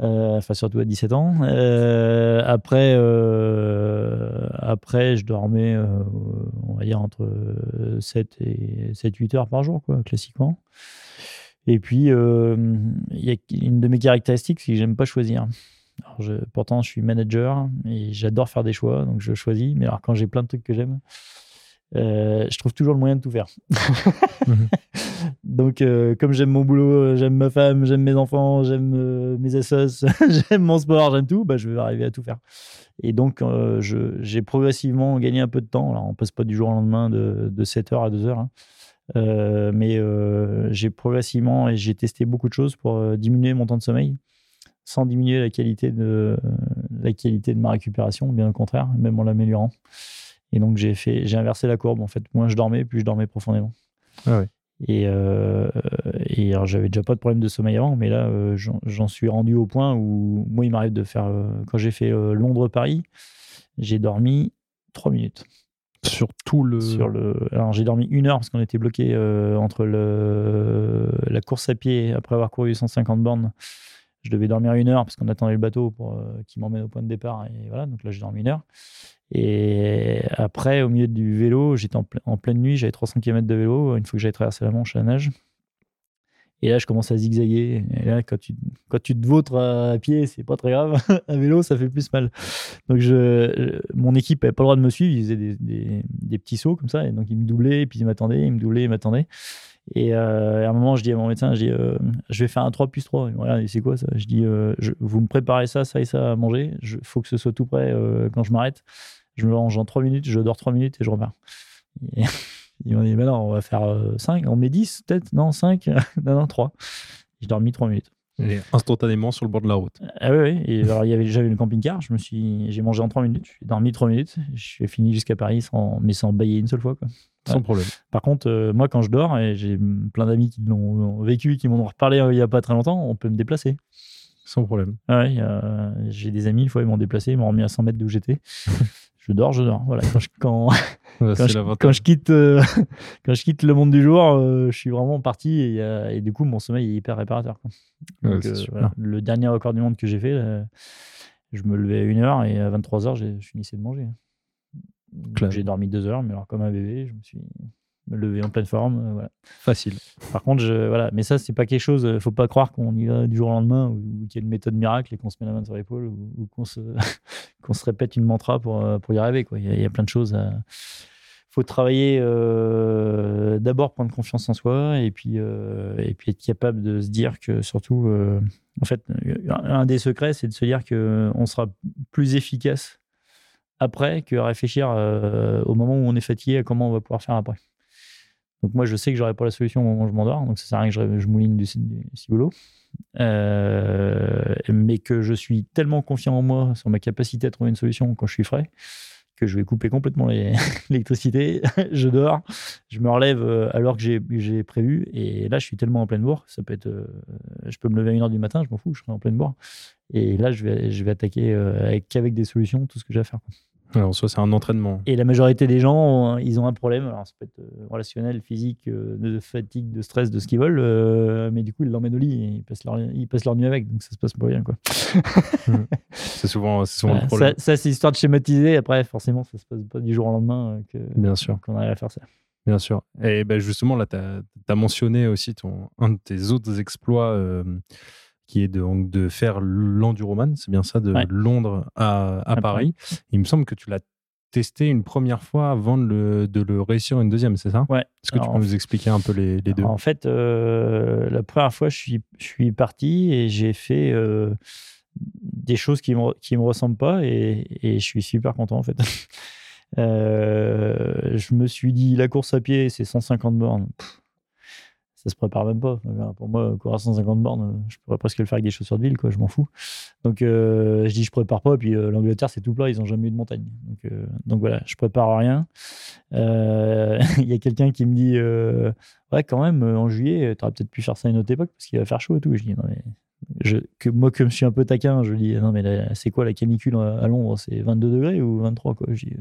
Euh, Enfin surtout à 17 ans. Après après je dormais on va dire entre 7 et 7 8 heures par jour quoi classiquement. Et puis, il y a une de mes caractéristiques, c'est que j'aime pas choisir. Pourtant, je suis manager et j'adore faire des choix, donc je choisis. Mais alors, quand j'ai plein de trucs que j'aime, euh, je trouve toujours le moyen de tout faire. Mhm. donc, euh, comme j'aime mon boulot, j'aime ma femme, j'aime mes enfants, j'aime euh, mes assos, j'aime mon sport, j'aime tout, bah, je vais arriver à tout faire. Et donc, euh, j'ai progressivement gagné un peu de temps. Alors, on passe pas du jour au lendemain de, de 7h à 2h. hein. Euh, mais euh, j'ai progressivement et j'ai testé beaucoup de choses pour euh, diminuer mon temps de sommeil sans diminuer la qualité de la qualité de ma récupération, bien au contraire, même en l'améliorant. Et donc j'ai fait, j'ai inversé la courbe en fait. Moins je dormais, plus je dormais profondément. Ah ouais. Et, euh, et alors j'avais déjà pas de problème de sommeil avant, mais là euh, j'en suis rendu au point où moi il m'arrive de faire euh, quand j'ai fait Londres-Paris, j'ai dormi 3 minutes Sur tout le. sur le. Alors j'ai dormi une heure parce qu'on était bloqué entre le la course à pied après avoir couru 150 bornes. Je devais dormir une heure parce qu'on attendait le bateau pour euh, qui m'emmène au point de départ et voilà. Donc là j'ai dormi une heure. Et après au milieu du vélo, j'étais en, ple- en pleine nuit, j'avais 300 km de vélo une fois que j'avais traversé la Manche à la nage. Et là, je commence à zigzaguer. Et là, quand tu, quand tu te vautres à pied, c'est pas très grave. à vélo, ça fait plus mal. Donc, mon équipe n'avait pas le droit de me suivre. Ils faisaient des, des- des petits sauts comme ça. Et donc, ils me doublaient, puis ils m'attendaient, ils me doublaient, ils m'attendaient. Et euh, à un moment, je dis à mon médecin, je dis, euh, je vais faire un 3 plus 3. Il me regarde, il dit, c'est quoi ça? Je dis, euh, je- vous me préparez ça, ça et ça à manger. Il faut que ce soit tout prêt euh, quand je m'arrête. Je me range en 3 minutes, je dors 3 minutes et je repars. Et ils m'ont dit, mais non, on va faire 5. On met 10 peut-être? Non, 5 Non, non, 3. J'ai dormi 3 minutes. Et instantanément sur le bord de la route. Ah oui, oui. Et alors, il y avait, j'avais le camping-car. Je me suis, j'ai mangé en 3 minutes. J'ai dormi 3 minutes. Je suis fini jusqu'à Paris sans, mais sans bailler une seule fois. Quoi. Sans Ouais. problème. Par contre, euh, moi, quand je dors, et j'ai plein d'amis qui l'ont ont vécu, qui m'en ont reparlé euh, il n'y a pas très longtemps, on peut me déplacer. Sans problème. Ah Ouais, euh, j'ai des amis, une fois, ils m'ont déplacé, ils m'ont remis à 100 mètres d'où j'étais. je dors, je dors. Voilà, quand je, quand, Ouais, quand c'est je, l'avantage. quand je quitte, euh, quand je quitte le monde du jour, euh, je suis vraiment parti et, et du coup, mon sommeil est hyper réparateur. quoi. Donc, voilà. Le dernier record du monde que j'ai fait, là, je me levais à 1h et à 23h, je finissais de manger. J'ai dormi 2 heures, mais alors comme un bébé, je me suis levé en pleine forme. euh, voilà. Facile. Par contre, je, voilà. Mais ça, c'est pas quelque chose. euh, Faut pas croire qu'on y va du jour au lendemain ou, qu'il y a une méthode miracle et qu'on se met la main sur l'épaule ou, ou qu'on se, qu'on se répète une mantra pour, euh, pour y arriver. Quoi. Il, y a, il y a plein de choses. à- faut travailler euh, d'abord prendre confiance en soi et puis euh, et puis être capable de se dire que surtout euh, en fait un des secrets c'est de se dire que on sera plus efficace après que réfléchir au moment où on est fatigué à comment on va pouvoir faire après. Donc moi je sais que j'aurai pas la solution au moment où je m'endors donc ça sert à rien que je, mouline du, du ciboulot. Euh, mais que je suis tellement confiant en moi sur ma capacité à trouver une solution quand je suis frais que je vais couper complètement l'électricité, je dors, je me relève euh, alors que j'ai- prévu, et là je suis tellement en pleine bourre, ça peut être, euh, je peux me lever à 1h du matin, je m'en fous, je serai en pleine bourre, et là je vais, je vais attaquer avec, qu'avec des solutions tout ce que j'ai à faire. Alors, soit c'est un entraînement. Et la majorité des gens, ils ont un problème, alors ça peut être euh, relationnel, physique, euh, de fatigue, de stress, de ce qu'ils veulent, euh, mais du coup ils l'emmènent au lit, et ils passent, leur, ils passent leur nuit avec, donc ça se passe pas bien. Quoi. C'est souvent, c'est souvent Voilà, le problème. ça, ça, c'est histoire de schématiser, après forcément ça se passe pas du jour au lendemain que, Bien sûr. qu'on arrive à faire ça. Bien sûr. Et ben justement, là, tu as, mentionné aussi ton, un de tes autres exploits euh, qui est de, donc, de faire l'enduroman, c'est bien ça, de Ouais. Londres à, à Paris. Il me semble que tu l'as testé une première fois avant de le, de le réussir une deuxième, c'est ça? Ouais. Est-ce que tu peux nous expliquer un peu les, les deux? En fait, euh, la première fois, je suis, je suis parti et j'ai fait euh, des choses qui ne me, qui me ressemblent pas et, et je suis super content en fait. Euh, je me suis dit, la course à pied, c'est 150 bornes. Pff, ça se prépare même pas. Enfin, Pour moi, courir à 150 bornes, je pourrais presque le faire avec des chaussures de ville, quoi. Je m'en fous. Donc, euh, je dis, je prépare pas. Et puis, euh, l'Angleterre, c'est tout plat. Ils ont jamais eu de montagne. Donc, euh, voilà, je prépare rien. Il y a quelqu'un qui me dit, ouais, quand même, en juillet, tu aurais peut-être pu faire ça à une autre époque parce qu'il va faire chaud et tout. Je dis, non, mais. Je, que, moi, comme je suis un peu taquin, je dis, non, mais c'est quoi la canicule à Londres C'est 22 degrés ou 23 quoi? Je dis,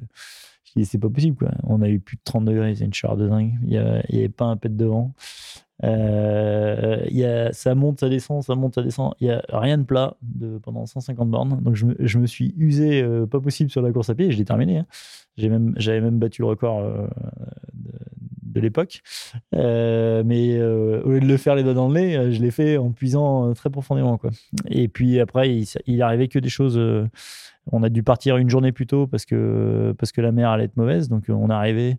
c'est pas possible. Quoi. On a eu plus de 30 degrés, c'est une chaleur de dingue. Il n'y avait pas un pet de vent. Euh, y a, ça monte, ça descend, ça monte, ça descend. Il n'y a rien de plat de, pendant 150 bornes. Donc je me, je me suis usé euh, pas possible sur la course à pied et je l'ai terminé. hein. J'ai même, j'avais même battu le record euh, de, l'époque. Euh, mais au lieu de le faire les doigts dans le nez, je l'ai fait en puisant très profondément. Quoi. Et puis après, il, il arrivait que des choses. On a dû partir une journée plus tôt parce que, la mer allait être mauvaise. Donc euh, on est arrivé,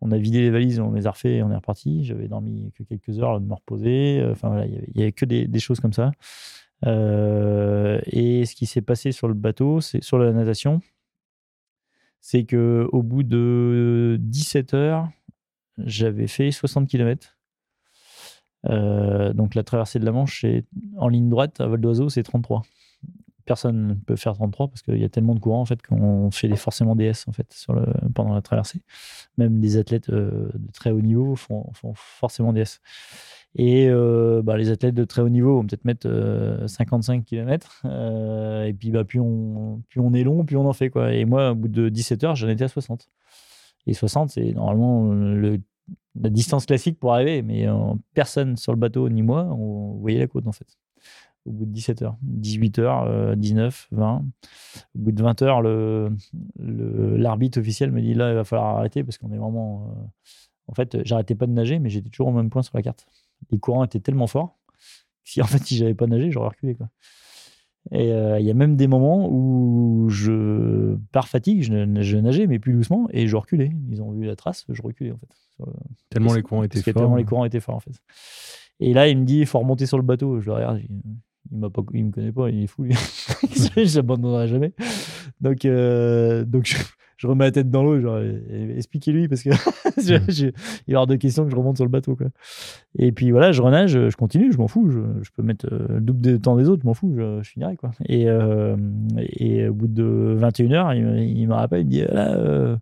on a vidé les valises, on les a refait et on est reparti. J'avais dormi que quelques heures de me reposer. Enfin voilà, il y avait, que des, choses comme ça. Euh, et ce qui s'est passé sur le bateau, sur la natation, c'est que au bout de 17 heures, j'avais fait 60 km. Euh, donc la traversée de la Manche, en ligne droite à vol d'oiseau, c'est 33. Personne ne peut faire 33 parce qu'il y a tellement de courants en fait qu'on fait des, forcément des S en fait pendant la traversée. Même des athlètes euh, de très haut niveau font, forcément des S. Et euh, bah, les athlètes de très haut niveau vont peut-être mettre euh, 55 km. et puis bah, plus, on, est long, plus on en fait. Quoi. Et moi, au bout de 17 heures, j'en étais à 60. Et 60, c'est normalement le, la distance classique pour arriver. Mais euh, personne sur le bateau, ni moi, on voyait la côte en fait. Au bout de 17 heures, 18 heures, euh, 19, 20. Au bout de 20 heures, le, le- l'arbitre officiel me dit là, il va falloir arrêter parce qu'on est vraiment. euh, En fait, j'arrêtais pas de nager, mais j'étais toujours au même point sur la carte. Les courants étaient tellement forts si en fait, si j'avais pas nagé, j'aurais reculé. Quoi. Et euh, il y a même des moments où je, par fatigue, je, je, nageais, mais plus doucement, et je reculais. Ils ont vu la trace, je reculais en fait. Tellement les courants étaient forts. Tellement les courants étaient forts en fait. Et là, il me dit, il faut remonter sur le bateau. Je le regarde, il m'a pas, il me connaît pas, il est fou lui. je l'abandonnerai jamais. Donc, euh, donc je, je remets la tête dans l'eau, genre, expliquez-lui parce que il va y avoir de questions que je remonte sur le bateau. Quoi. Et puis voilà, je renage, je continue, je m'en fous, je, je, peux mettre euh, le double de temps des autres, je m'en fous, je, je, finirai. Quoi. Et, euh, et au bout de 21h, il, il me rappelle, il me dit là, euh,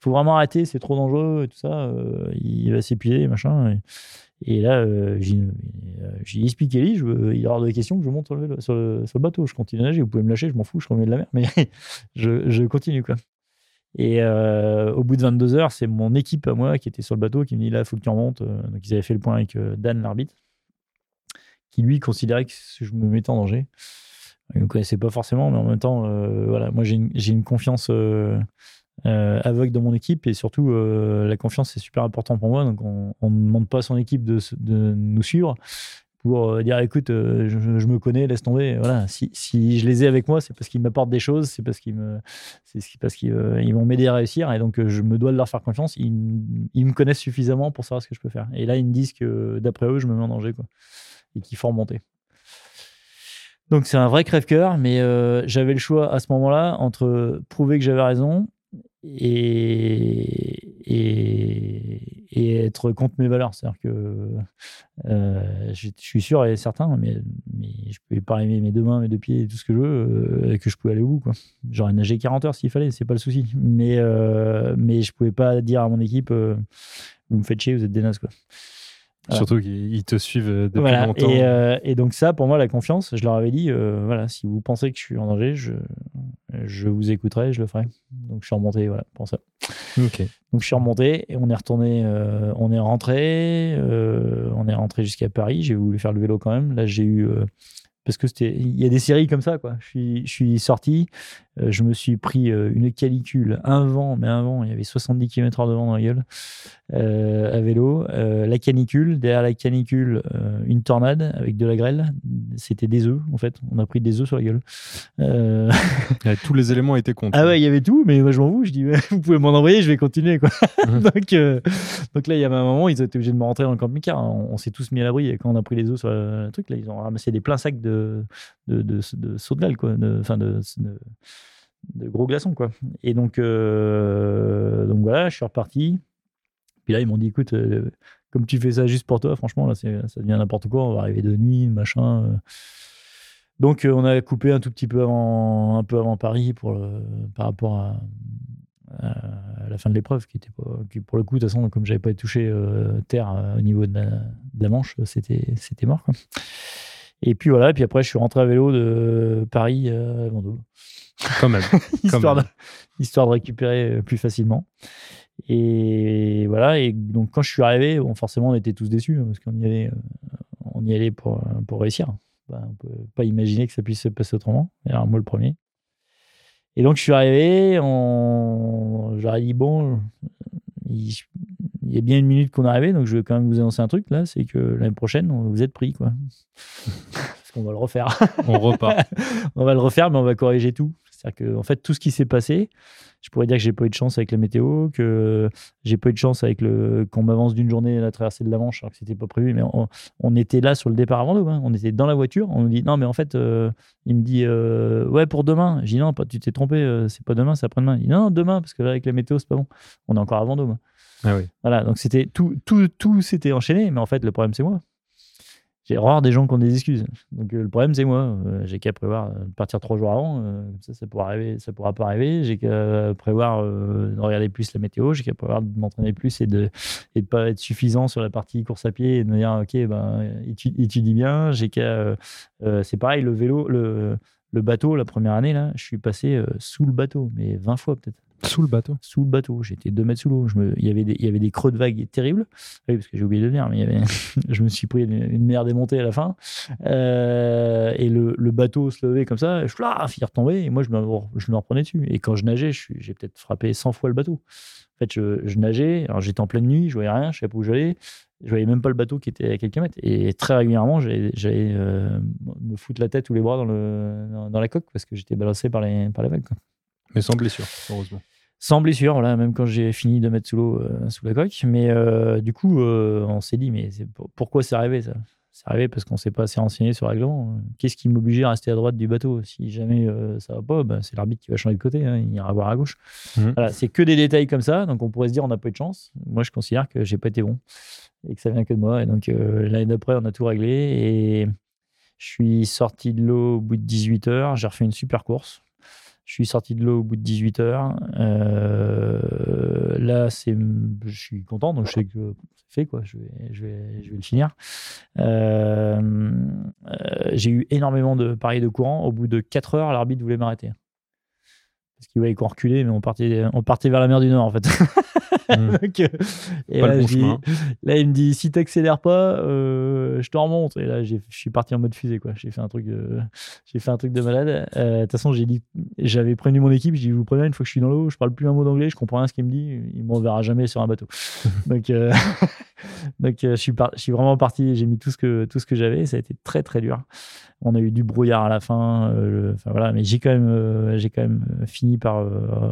faut vraiment arrêter, c'est trop dangereux et tout ça. Euh, il va s'épuiser, machin. Et, là, euh, j'ai expliqué, lui, il y aura des questions que je monte sur le, bateau. Je continue à nager, vous pouvez me lâcher, je m'en fous, je remets de la mer, mais je, continue. quoi. Et euh, au bout de 22 heures, c'est mon équipe à moi qui était sur le bateau qui me dit là, il faut que tu remontes. Euh, donc ils avaient fait le point avec euh, Dan, l'arbitre, qui lui considérait que je me mettais en danger. Il ne me connaissait pas forcément, mais en même temps, voilà, moi j'ai une, confiance aveugle dans mon équipe et surtout la confiance c'est super important pour moi. Donc on ne demande pas à son équipe de, nous suivre pour euh, dire écoute, euh, je, me connais, laisse tomber. Voilà, si, je les ai avec moi, c'est parce qu'ils m'apportent des choses, c'est parce qu'ils me, c'est parce qu'ils euh, ils vont m'aider à réussir, et donc je me dois de leur faire confiance. Ils, ils, me connaissent suffisamment pour savoir ce que je peux faire. Et là, ils me disent que d'après eux, je me mets en danger, quoi, et qu'il faut remonter. Donc c'est un vrai crève-cœur, mais j'avais le choix à ce moment-là entre prouver que j'avais raison et, et, être contre mes valeurs. C'est-à-dire que euh, je, suis sûr et certain, mais, mais je pouvais pas aimer mes deux mains, mes deux pieds, tout ce que je veux, euh, que je pouvais aller au bout. J'aurais nagé 40 heures s'il fallait, c'est pas le souci. Mais, euh, mais je pouvais pas dire à mon équipe, euh, vous me faites chier, vous êtes des nazes. Quoi. Surtout qu'ils te suivent euh, depuis voilà. longtemps. Et, euh, et, donc ça, pour moi, la confiance, je leur avais dit, euh, voilà, si vous pensez que je suis en danger, je, je vous écouterai, je le ferai. Donc je suis remonté, voilà, pour ça. Okay. Donc je suis remonté et on est retourné, euh, on est rentré, on est rentré jusqu'à Paris. J'ai voulu faire le vélo quand même. Là, j'ai eu parce que c'était il y a des séries comme ça quoi je suis je suis sorti je me suis pris euh, une calicule un vent mais un vent il y avait 70 km/h de vent dans la gueule euh, à vélo. La canicule derrière la canicule une tornade avec de la grêle. C'était des œufs en fait. On a pris des œufs sur la gueule. Tous les éléments étaient contre. Ah ouais il y avait tout mais moi je m'en fous. Je dis vous pouvez m'en envoyer je vais continuer quoi. Mmh. donc donc là il y avait un moment ils étaient obligés de me rentrer dans le camping-car on, on s'est tous mis à l'abri. Et quand on a pris les œufs sur le truc là ils ont ramassé des pleins sacs de de, de, de, de saut de quoi, enfin de, de, de, gros glaçons, quoi. Et donc, euh, donc voilà, je suis reparti. Puis là, ils m'ont dit, écoute, euh, comme tu fais ça juste pour toi, franchement, là, ça devient n'importe quoi, on va arriver de nuit, machin. Euh. Donc, on a coupé un tout petit peu avant, un peu avant Paris pour par rapport à, la fin de l'épreuve, qui était qui pour le coup, de toute façon, comme j'avais pas touché terre au niveau de la, Manche, c'était, c'était mort. Et puis voilà, puis après, je suis rentré à vélo de Paris à Vendôme. Quand même. histoire. De, histoire de récupérer plus facilement. Et voilà, et donc quand je suis arrivé, bon, forcément, on était tous déçus hein, parce qu'on y allait, on y allait pour, pour réussir. Bah, on peut pas imaginer que ça puisse se passer autrement. Alors, moi, le premier. Et donc, je suis arrivé, on... j'aurais dit, bon, il... il y a bien une minute qu'on est arrivé, donc je vais quand même vous annoncer un truc là, c'est que l'année prochaine, vous êtes pris, quoi. Parce qu'on va le refaire. On repart. on va le refaire, mais on va corriger tout. C'est-à-dire que, en fait, tout ce qui s'est passé, je pourrais dire que j'ai pas eu de chance avec la météo, que j'ai pas eu de chance avec le qu'on m'avance d'une journée à la traversée de la Manche, alors que c'était pas prévu. Mais on, on, était là sur le départ à Vendôme. Hein. On était dans la voiture. On nous dit non, mais en fait, euh, il me dit euh, ouais pour demain. Je dis non, tu t'es trompé. Euh, c'est pas demain, c'est après-demain. Il dit non, non, demain parce que là avec la météo c'est pas bon. On est encore à Vendôme. Ah oui. Voilà, donc c'était tout, tout, tout s'était enchaîné. Mais en fait, le problème c'est moi j'ai rare des gens qui ont des excuses. Donc euh, le problème, c'est moi. Euh, j'ai qu'à prévoir de partir trois jours avant. Euh, ça, ça pourra arriver, ça pourra pas arriver. J'ai qu'à prévoir de regarder plus la météo. J'ai qu'à prévoir de m'entraîner plus et de de pas être suffisant sur la partie course à pied et de me dire ok ben étudie, étudie bien. J'ai qu'à c'est pareil le vélo, le le bateau la première année là, je suis passé sous le bateau, mais 20 fois peut-être. Sous le bateau Sous le bateau. J'étais 2 mètres sous l'eau. Me... Il, y avait des... il y avait des creux de vagues terribles. Oui, parce que j'ai oublié de dire, mais il y avait... je me suis pris une, une démontée à la fin. Euh... et le, le, bateau se levait comme ça, je il retombait, et moi, je me, je me reprenais dessus. Et quand je nageais, j'ai suis... peut-être frappé 100 fois le bateau. En fait, je, je nageais, alors j'étais en pleine nuit, je voyais rien, je savais pas où j'allais. Je voyais même pas le bateau qui était à quelques mètres. Et très régulièrement, j'allais euh, me foutre la tête ou les bras dans, le, la coque parce que j'étais balancé par les, par les vagues. quoi. Mais sans blessure, heureusement. Sans blessure, voilà, même quand j'ai fini de mettre sous l'eau, euh, sous la coque. Mais euh, du coup, euh, on s'est dit, mais pourquoi c'est arrivé ça? C'est arrivé parce qu'on s'est pas assez renseigné sur le règlement. Qu'est-ce qui m'obligeait à rester à droite du bateau? Si jamais ça va pas, bah, c'est l'arbitre qui va changer de côté, hein, il ira voir à gauche. Mhm. Voilà, c'est que des détails comme ça, donc on pourrait se dire on n'a pas eu de chance. Moi, je considère que j'ai pas été bon et que ça vient que de moi. Et donc l'année d'après, on a tout réglé et je suis sorti de l'eau au bout de 18 heures. J'ai refait une super course. Je suis sorti de l'eau au bout de 18 heures. Euh, là, c'est, je suis content, donc je sais que c'est fait, quoi. Je vais, je vais, je vais le finir. Euh, euh, j'ai eu énormément de paris de courant. Au bout de 4 heures, l'arbitre voulait m'arrêter. Parce qu'il voyait qu'on reculait, mais on partait, on partait vers la mer du Nord, en fait. Mm. Donc, euh, et Pas là, le bon dis- chemin. là, il me dit si t'accélères pas, euh, je te remonte. Et là, je suis parti en mode fusée, quoi. J'ai fait un truc, euh, j'ai fait un truc de malade. De toute façon, j'ai dit, j'avais prévenu mon équipe. J'ai dit, je vous préviens, une fois que je suis dans l'eau, je parle plus un mot d'anglais, je comprends rien à ce qu'il me dit. Il m'enverra jamais sur un bateau. donc, donc, euh, je suis, suis vraiment parti. J'ai mis tout ce que que j'avais. Ça a été très très dur. On a eu du brouillard à la fin. euh, enfin, voilà, mais j'ai quand même, euh, quand même fini par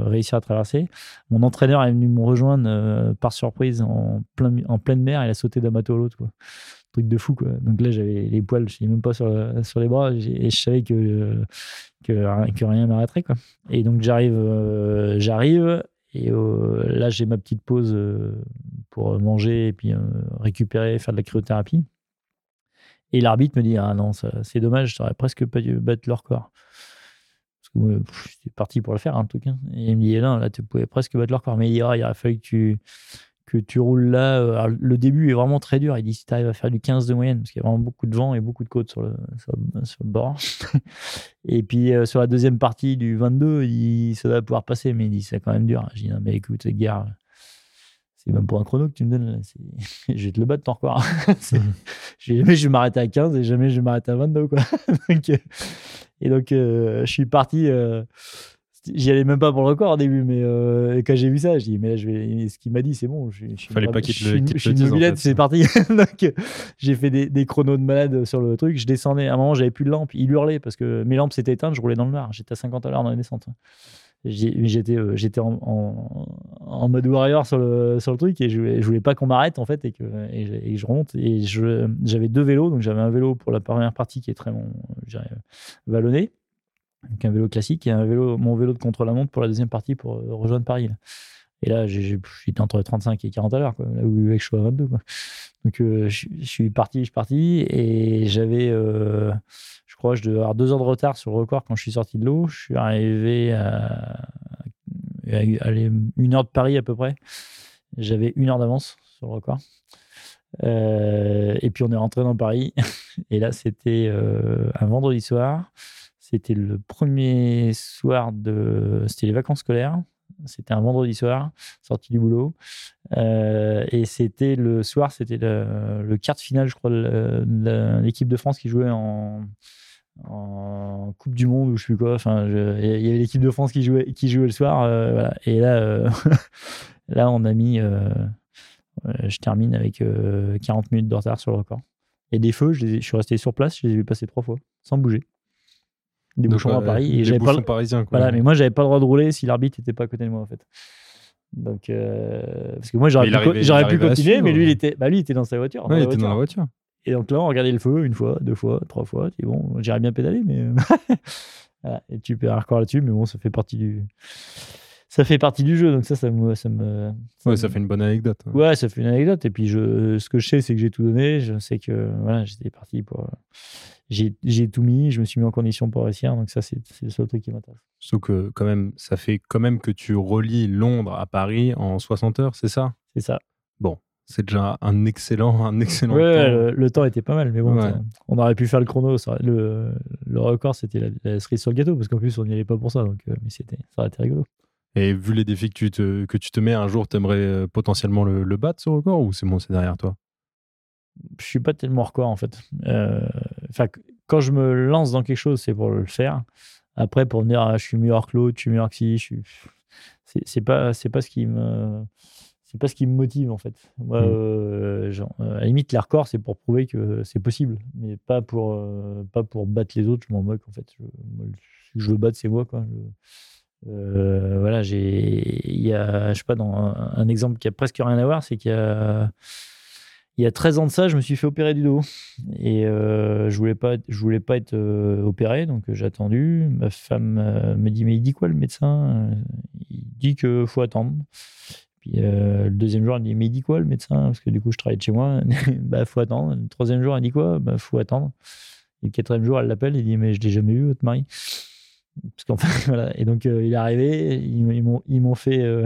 réussir à traverser. Mon entraîneur est venu me rejoindre par surprise en, plein, en pleine mer. Il a sauté d'un bateau à l'autre. Truc de fou. Donc là, j'avais les poils, je n'ai même pas sur, sur les bras. Et je savais que, que, que rien m'arrêterait. Et donc j'arrive, j'arrive. Et euh, là, j'ai ma petite pause euh, pour manger et puis euh, récupérer, faire de la cryothérapie. Et l'arbitre me dit Ah non, c'est dommage, ça aurait presque pas dû battre leur corps. Parce que j'étais parti pour le faire, en tout cas. Et il me dit Non, là, tu pouvais presque battre leur corps. Mais il dit Ah, il aurait fallu que tu, que tu roules là. euh, alors, le début est vraiment très dur. Il dit Si tu arrives à faire du 15 de moyenne, parce qu'il y a vraiment beaucoup de vent et beaucoup de côtes sur le, sur le, sur le bord. et puis euh, sur la deuxième partie du 22, il, ça va pouvoir passer. Mais il dit C'est quand même dur. Je dis Non, mais écoute, gars. C'est même pour un chrono que tu me donnes. là. Je vais te le battre ton record. Mhm. je- jamais je vais m'arrêter à 15 et jamais je vais m'arrêter à 22. Quoi. Donc, euh, et donc, euh, je suis parti. J'y allais même pas pour le record au début, mais euh, quand j'ai vu ça, je dis mais là, je vais. Ce qu'il m'a dit, c'est bon. Je, je Fallait pas qu'il te le- une dise, en fait. c'est parti. donc, euh, j'ai fait des, des chronos de malade sur le truc. Je descendais. À un moment, j'avais plus de lampe. Il hurlait parce que mes lampes s'étaient éteintes. Je roulais dans le noir. J'étais à 50 à l'heure dans la descente. J'ai- J'étais euh, en, en, en mode warrior sur le, sur le truc et je voulais, je voulais pas qu'on m'arrête en fait et que, et, je- et je remonte. Et j'avais deux vélos. Donc j'avais un vélo pour la première partie qui est très bon, vallonné. Donc un vélo classique et un vélo, mon vélo de contre-la-montre pour la deuxième partie pour euh, rejoindre Paris. Et là, j'étais entre 35 et 40 à l'heure, là où je sois à 22. Quoi. Donc euh, je, je suis parti, je suis parti et j'avais, euh, je crois, je devais avoir deux heures de retard sur le record quand je suis sorti de l'eau. Je suis arrivé à, à une heure de Paris à peu près. J'avais une heure d'avance sur le record. Euh, et puis on est rentré dans Paris. Et là, c'était un vendredi soir. C'était le premier soir de. C'était les vacances scolaires. C'était un vendredi soir, sorti du boulot. Euh, et c'était le soir, c'était le, quart de finale, je crois, de l'équipe de France qui jouait en, Coupe du Monde ou je sais plus quoi. Enfin, il y avait l'équipe de France qui jouait, qui jouait le soir. euh. Et là, euh, là, on a mis. je termine avec euh, 40 minutes de retard sur le record. Et des feux, je, je suis resté sur place, je les ai vus passer trois fois, sans bouger. Des bouchons à Paris. Et pas, bouchons parisiens. Quoi. voilà, mais moi, j'avais pas le droit de rouler si l'arbitre n'était pas à côté de moi, en fait. Donc, euh, parce que moi, j'aurais pu, arrivait- continuer, suivre. mais lui, il était, bah, lui, il était dans sa voiture. Ouais, il était dans la voiture. Et donc là, on regardait le feu une fois, deux fois, trois fois. Dis, bon, j'irais bien pédaler, mais. voilà. Et tu perds un record là-dessus, mais bon, ça fait partie du. Ça fait partie du jeu, donc ça, ça me. Ça me Ouais, me- ça fait une bonne anecdote. hein. Ouais, ça fait une anecdote. Et puis, je, ce que je sais, c'est que j'ai tout donné. Je sais que voilà, j'étais parti pour. J'ai tout mis, je me suis mis en condition pour réussir. Donc, ça, c'est le seul truc qui m'intéresse. Sauf que, quand même, ça fait quand même que tu relis Londres à Paris en 60 heures, c'est ça? C'est ça. C'est déjà un excellent, un excellent Ouais, temps. le, le temps était pas mal, mais bon, Ouais. on aurait pu faire le chrono. ça le, le record, c'était la, la cerise sur le gâteau, parce qu'en plus, on n'y allait pas pour ça. Donc, euh, mais ça aurait été rigolo. Et vu les défis que tu te, que tu te mets, un jour, tu aimerais potentiellement le, le battre, ce record, ou c'est bon, c'est derrière toi? Je suis pas tellement record, en fait. Euh, Enfin, quand je me lance dans quelque chose, c'est pour le faire. Après, pour me dire, ah, je suis meilleur que l'autre, je suis meilleur que si, je suis. C'est, pas, c'est pas ce qui me. c'est pas ce qui me motive en fait. Moi, Mm. euh, genre, euh, à la limite, les records, c'est pour prouver que c'est possible, mais pas pour, euh, pas pour battre les autres. Je m'en moque en fait. Je, moi, que je veux battre, c'est moi. Quoi. Je- voilà, j'ai, il y a, je sais pas, dans un, un exemple qui a presque rien à voir, c'est qu'il y a, il y a 13 ans de ça, je me suis fait opérer du dos et euh, je voulais voulais pas être euh, opéré, donc euh, j'ai attendu. Ma femme me dit mais il dit quoi le médecin? Il dit que faut attendre. Puis le deuxième jour, elle dit Mais il dit quoi le médecin? Parce que du coup, je travaille de chez moi. bah, faut attendre. Le troisième jour, elle dit quoi? Bah, faut attendre. Et le quatrième jour, elle l'appelle et dit Mais je l'ai jamais vu, votre mari. Et donc, il est arrivé. Ils m'ont fait.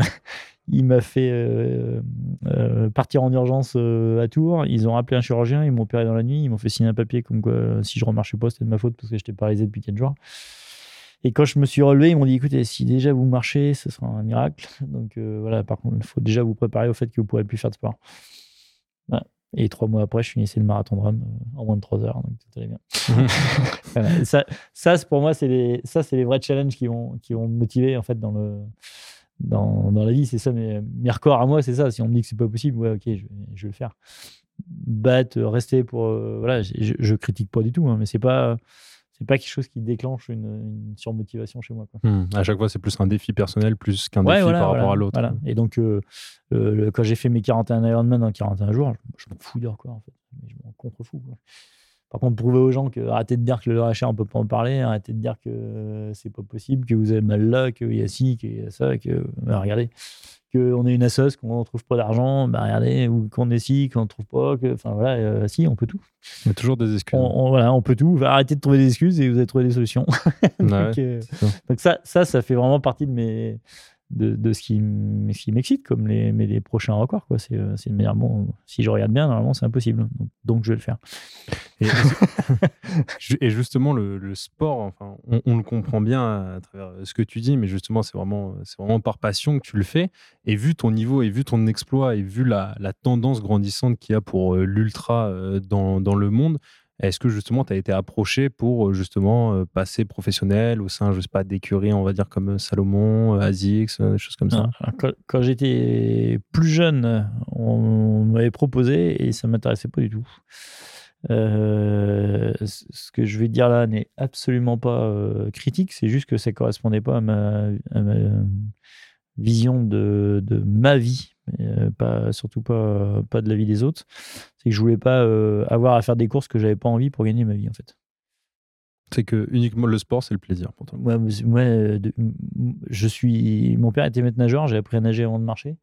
Il m'a fait euh, euh, partir en urgence euh, à Tours. Ils ont appelé un chirurgien. Ils m'ont opéré dans la nuit. Ils m'ont fait signer un papier comme quoi, si je remarchais pas, c'était de ma faute parce que j'étais paralysé depuis 4 jours. Et quand je me suis relevé, ils m'ont dit écoutez, si déjà vous marchez, ce sera un miracle. Donc voilà, par contre, il faut déjà vous préparer au fait que vous ne pourrez plus faire de sport. Voilà. Et trois mois après, je finissais le marathon de Rome en moins de trois heures. Donc tout allait bien. Voilà. Ça, pour moi, c'est les, ça, c'est les vrais challenges qui vont, qui vont me motiver en fait dans le. Dans, dans la vie, c'est ça, mes, mes records à moi, c'est ça. Si on me dit que c'est pas possible, ouais, ok, je, vais- je vais le faire. Battre, euh, rester pour. euh, voilà, je, critique pas du tout, hein, mais c'est pas, c'est pas quelque chose qui déclenche une, une surmotivation chez moi. Quoi. Hmm. À chaque fois, c'est plus un défi personnel plus qu'un Ouais, défi voilà, par rapport à l'autre. voilà. Et donc, euh, euh, quand j'ai fait mes 41 Ironman en 41 jours, je, je m'en fous d'heure, quoi, en fait. Je m'en contrefous. Quoi. Par contre, prouver aux gens que arrêtez de dire que le rachat, on peut pas en parler, arrêtez de dire que euh, c'est pas possible, que vous avez mal là, qu'il y a ci, qu'il y a ça, que bah, regardez, qu'on est une assoce, qu'on ne trouve pas d'argent, bah regardez, ou qu'on est ci, qu'on ne trouve pas, que, enfin voilà, euh, si, on peut tout. Il y a toujours des excuses. On, on- voilà, on peut tout. Enfin, arrêtez de trouver des excuses et vous allez trouver des solutions. Ouais, donc, euh, donc ça, ça fait vraiment partie de mes de, de ce qui, m'excite comme les, mais les prochains records quoi. Euh, c'est une manière bon. Si je regarde bien, normalement c'est impossible. Donc, je vais le faire. Et, Ju- et justement, le, le sport, enfin, on, on le comprend bien à, travers ce que tu dis, mais justement, c'est vraiment, c'est vraiment par passion que tu le fais. Et vu ton niveau, et vu ton exploit, et vu la, la tendance grandissante qu'il y a pour euh, l'ultra euh, dans, dans le monde, est-ce que justement, tu as été approché pour euh, justement euh, passer professionnel au sein, je sais pas, d'écuries, on va dire comme euh, Salomon, euh, des choses comme ça? Alors, quand j'étais plus jeune, on m'avait proposé et ça m'intéressait pas du tout. Ce que je vais dire là n'est absolument pas critique, c'est juste que ça correspondait pas à ma vision de, de ma vie, euh, pas, surtout pas, pas de la vie des autres. C'est que je voulais pas euh, avoir à faire des courses que j'avais pas envie pour gagner ma vie en fait. C'est que uniquement le sport, c'est le plaisir pour toi. Moi, moi, de- je suis. Mon père était maître nageur. J'ai appris à nager avant de marcher.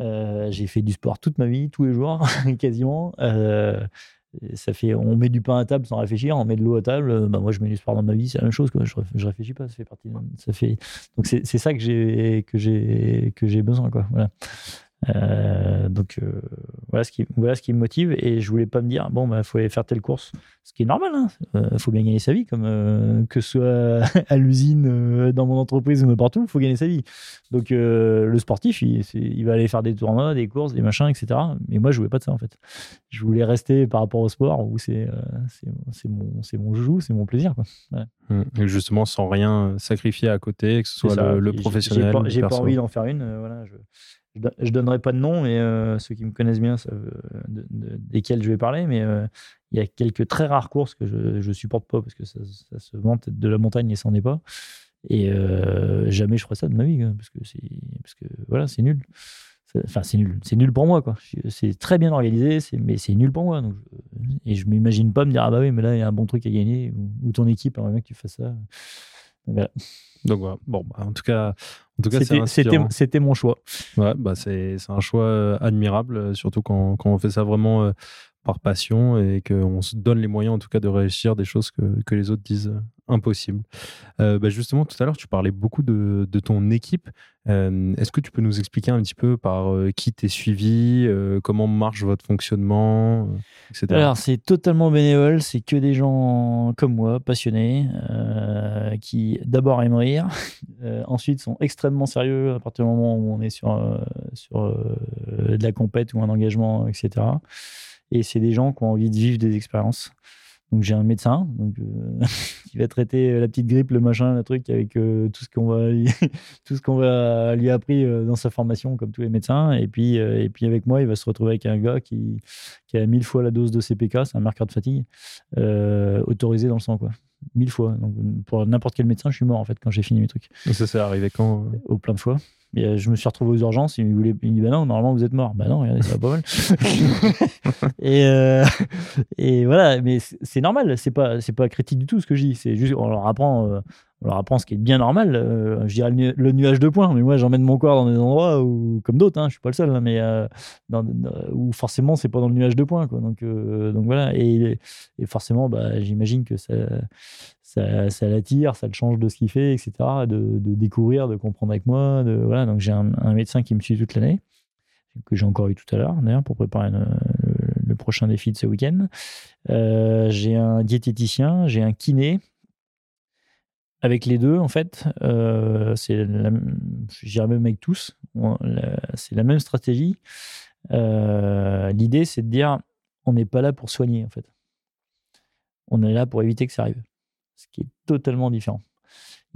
Euh, j'ai fait du sport toute ma vie, tous les jours, quasiment. Euh, ça fait. On met du pain à table sans réfléchir. On met de l'eau à table. euh, Bah, moi, je mets du sport dans ma vie. C'est la même chose. Je, je réfléchis pas. Ça fait partie. de- Ça fait. Donc c'est c'est ça que j'ai que j'ai que j'ai besoin. Quoi. Voilà. Euh, donc euh, voilà ce qui voilà ce qui me motive et je voulais pas me dire bon bah faut aller faire telle course ce qui est normal il faut bien gagner sa vie comme euh, que ce soit à l'usine euh, dans mon entreprise ou n'importe où il faut gagner sa vie donc euh, le sportif il, va aller faire des tournois des courses des machins etc mais moi je voulais pas de ça en fait je voulais rester par rapport au sport où c'est euh, c'est mon c'est mon joujou c'est mon plaisir quoi. Mm. Et justement, sans rien sacrifier à côté, que ce soit le, le professionnel. J'ai pas, envie d'en faire une. euh, voilà, je, je, je donnerai pas de nom, mais euh, ceux qui me connaissent bien savent euh, de- de- desquels je vais parler. Mais euh, il y a quelques très rares courses que je, je supporte pas parce que ça, se vante de la montagne et ça n'en est pas. Et jamais je ferai ça de ma vie parce que c'est parce que voilà, c'est nul. Enfin, c'est nul. C'est nul pour moi, C'est très bien organisé, mais c'est nul pour moi. Donc je- et je m'imagine pas me dire, ah bah oui, mais là, il y a un bon truc à gagner, ou, ou ton équipe aimerait bien que tu fasses ça. Donc, voilà. Donc voilà. Bon, bah, en tout cas, en tout cas, C'était- mon choix. Ouais, bah c'est c'est un choix euh, admirable, euh, surtout quand, quand on fait ça vraiment euh, par passion et qu'on se donne les moyens en tout cas de réussir des choses que, que les autres disent euh, impossibles. Euh, bah, justement, tout à l'heure, tu parlais beaucoup de, de ton équipe. Euh, Est-ce que tu peux nous expliquer un petit peu par euh, qui t'es suivi, comment marche votre fonctionnement, etc. Alors, c'est totalement bénévole, c'est que des gens comme moi, passionnés, qui d'abord aiment rire, ensuite sont extrêmement sérieux à partir du moment où on est sur, sur de la compète ou un engagement, etc. Et c'est des gens qui ont envie de vivre des expériences. Donc j'ai un médecin donc, euh, qui va traiter la petite grippe, le machin, le truc avec euh, tout ce qu'on va lui- tout ce qu'on va lui appris euh, dans sa formation comme tous les médecins. Et puis euh, et puis avec moi, il va se retrouver avec un gars qui, qui a mille fois la dose de CPK, c'est un marqueur de fatigue euh, autorisé dans le sang quoi. Mille fois. Donc pour n'importe quel médecin, je suis mort en fait quand j'ai fini mes trucs Et ça, c'est arrivé quand euh? Au plein de fois. Euh, je me suis retrouvé aux urgences. Il me voulait, il me dit bah non, normalement vous êtes mort. Bah non, regardez, ça va pas mal. et, euh, et voilà, mais c'est c'est normal. C'est pas, c'est pas critique du tout ce que je dis. C'est juste, on leur apprend, euh, on leur apprend ce qui est bien normal. Euh, je dirais le, nu- le nuage de points. Mais moi, j'emmène mon corps dans des endroits où, comme d'autres, hein, je suis pas le seul, hein, mais euh, dans, dans- où forcément c'est pas dans le nuage de points. Quoi. Donc, euh, donc voilà. Et, et forcément, bah, j'imagine que ça, ça, l'attire, ça le change de ce qu'il fait, etc. De, découvrir, de comprendre avec moi. Donc j'ai un, médecin qui me suit toute l'année, que j'ai encore eu tout à l'heure, d'ailleurs, pour préparer le, prochain défi de ce week-end. Euh, j'ai un diététicien, j'ai un kiné. Avec les deux, en fait, euh, c'est même avec tous, c'est la même stratégie. Euh, L'idée, c'est de dire, on n'est pas là pour soigner, en fait. On est là pour éviter que ça arrive. Ce qui est totalement différent.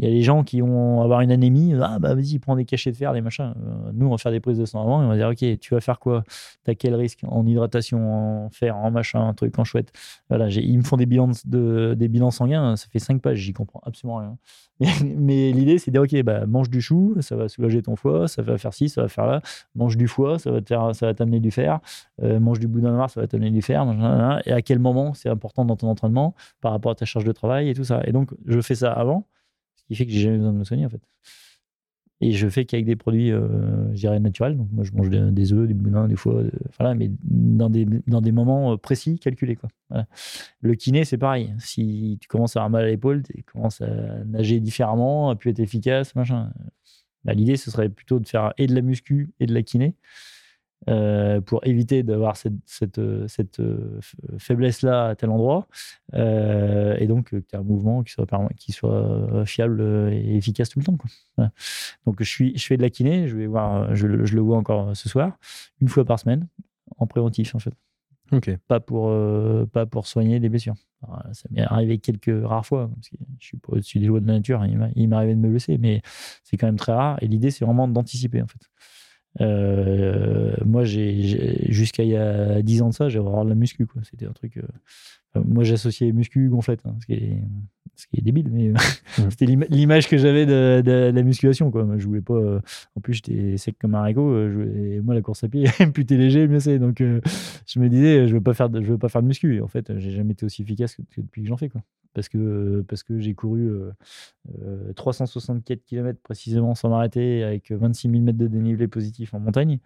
Il y a des gens qui vont avoir une anémie. Ah, bah vas-y, prends des cachets de fer, des machins. Euh, nous, on va faire des prises de sang avant et on va dire Ok, tu vas faire quoi? T'as quel risque En hydratation, en fer, en machin, un truc, en chouette? Voilà, ils me font des bilans, de, des bilans sanguins. Ça fait 5 pages, j'y comprends absolument rien. Mais l'idée, c'est de dire Ok, bah, mange du chou, ça va soulager ton foie, ça va faire ci, ça va faire là. Mange du foie, ça va ça va t'amener du fer. Euh, mange du boudin noir, ça va t'amener du fer. Et à quel moment c'est important dans ton entraînement par rapport à ta charge de travail et tout ça? Et donc, je fais ça avant, qui fait que j'ai jamais besoin de me soigner en fait. Et je fais qu'avec des produits, euh, je dirais, naturels. Donc, moi, je mange des, des œufs, des boudins, des foies, euh, voilà, mais dans des, dans des moments euh, précis, calculés. Quoi. Le kiné, c'est pareil. Si tu commences à avoir mal à l'épaule, tu commences à nager différemment, à plus être efficace, machin. Bah, L'idée, ce serait plutôt de faire et de la muscu et de la kiné euh, pour éviter d'avoir cette, cette, euh, cette, euh, faiblesse-là à tel endroit. Euh, et donc, que tu un mouvement qui soit, perma- qui soit fiable et efficace tout le temps. Quoi. Voilà. Donc, je, suis, je fais de la kiné, je, vais voir, je, le- je le vois encore ce soir, une fois par semaine, en préventif en fait. Ok. Pas pour, euh, pas pour soigner des blessures. Alors, ça m'est arrivé quelques rares fois, parce que je suis pas au-dessus des lois de la nature, il m'a- il m'est arrivé de me blesser, mais c'est quand même très rare. Et l'idée, c'est vraiment d'anticiper en fait. Euh, moi, j'ai, jusqu'à il y a 10 ans de ça, j'avais vraiment de la muscu. Quoi. C'était un truc. euh, moi, j'associais muscu gonflette, hein, ce, qui est, ce qui est débile, mais euh, c'était l'ima- l'image que j'avais de, de- de la musculation. Quoi. Moi, je voulais pas. euh, en plus, j'étais sec comme un haricot. et moi, la course à pied, plus t'es léger, mieux c'est. Donc, je me disais, je veux pas faire de, je veux pas faire de muscu. Et en fait, j'ai jamais été aussi efficace que, que depuis que j'en fais. Quoi. Parce que, parce que j'ai couru euh, euh, 364 km précisément sans m'arrêter, avec 26 000 mètres de dénivelé positif en montagne,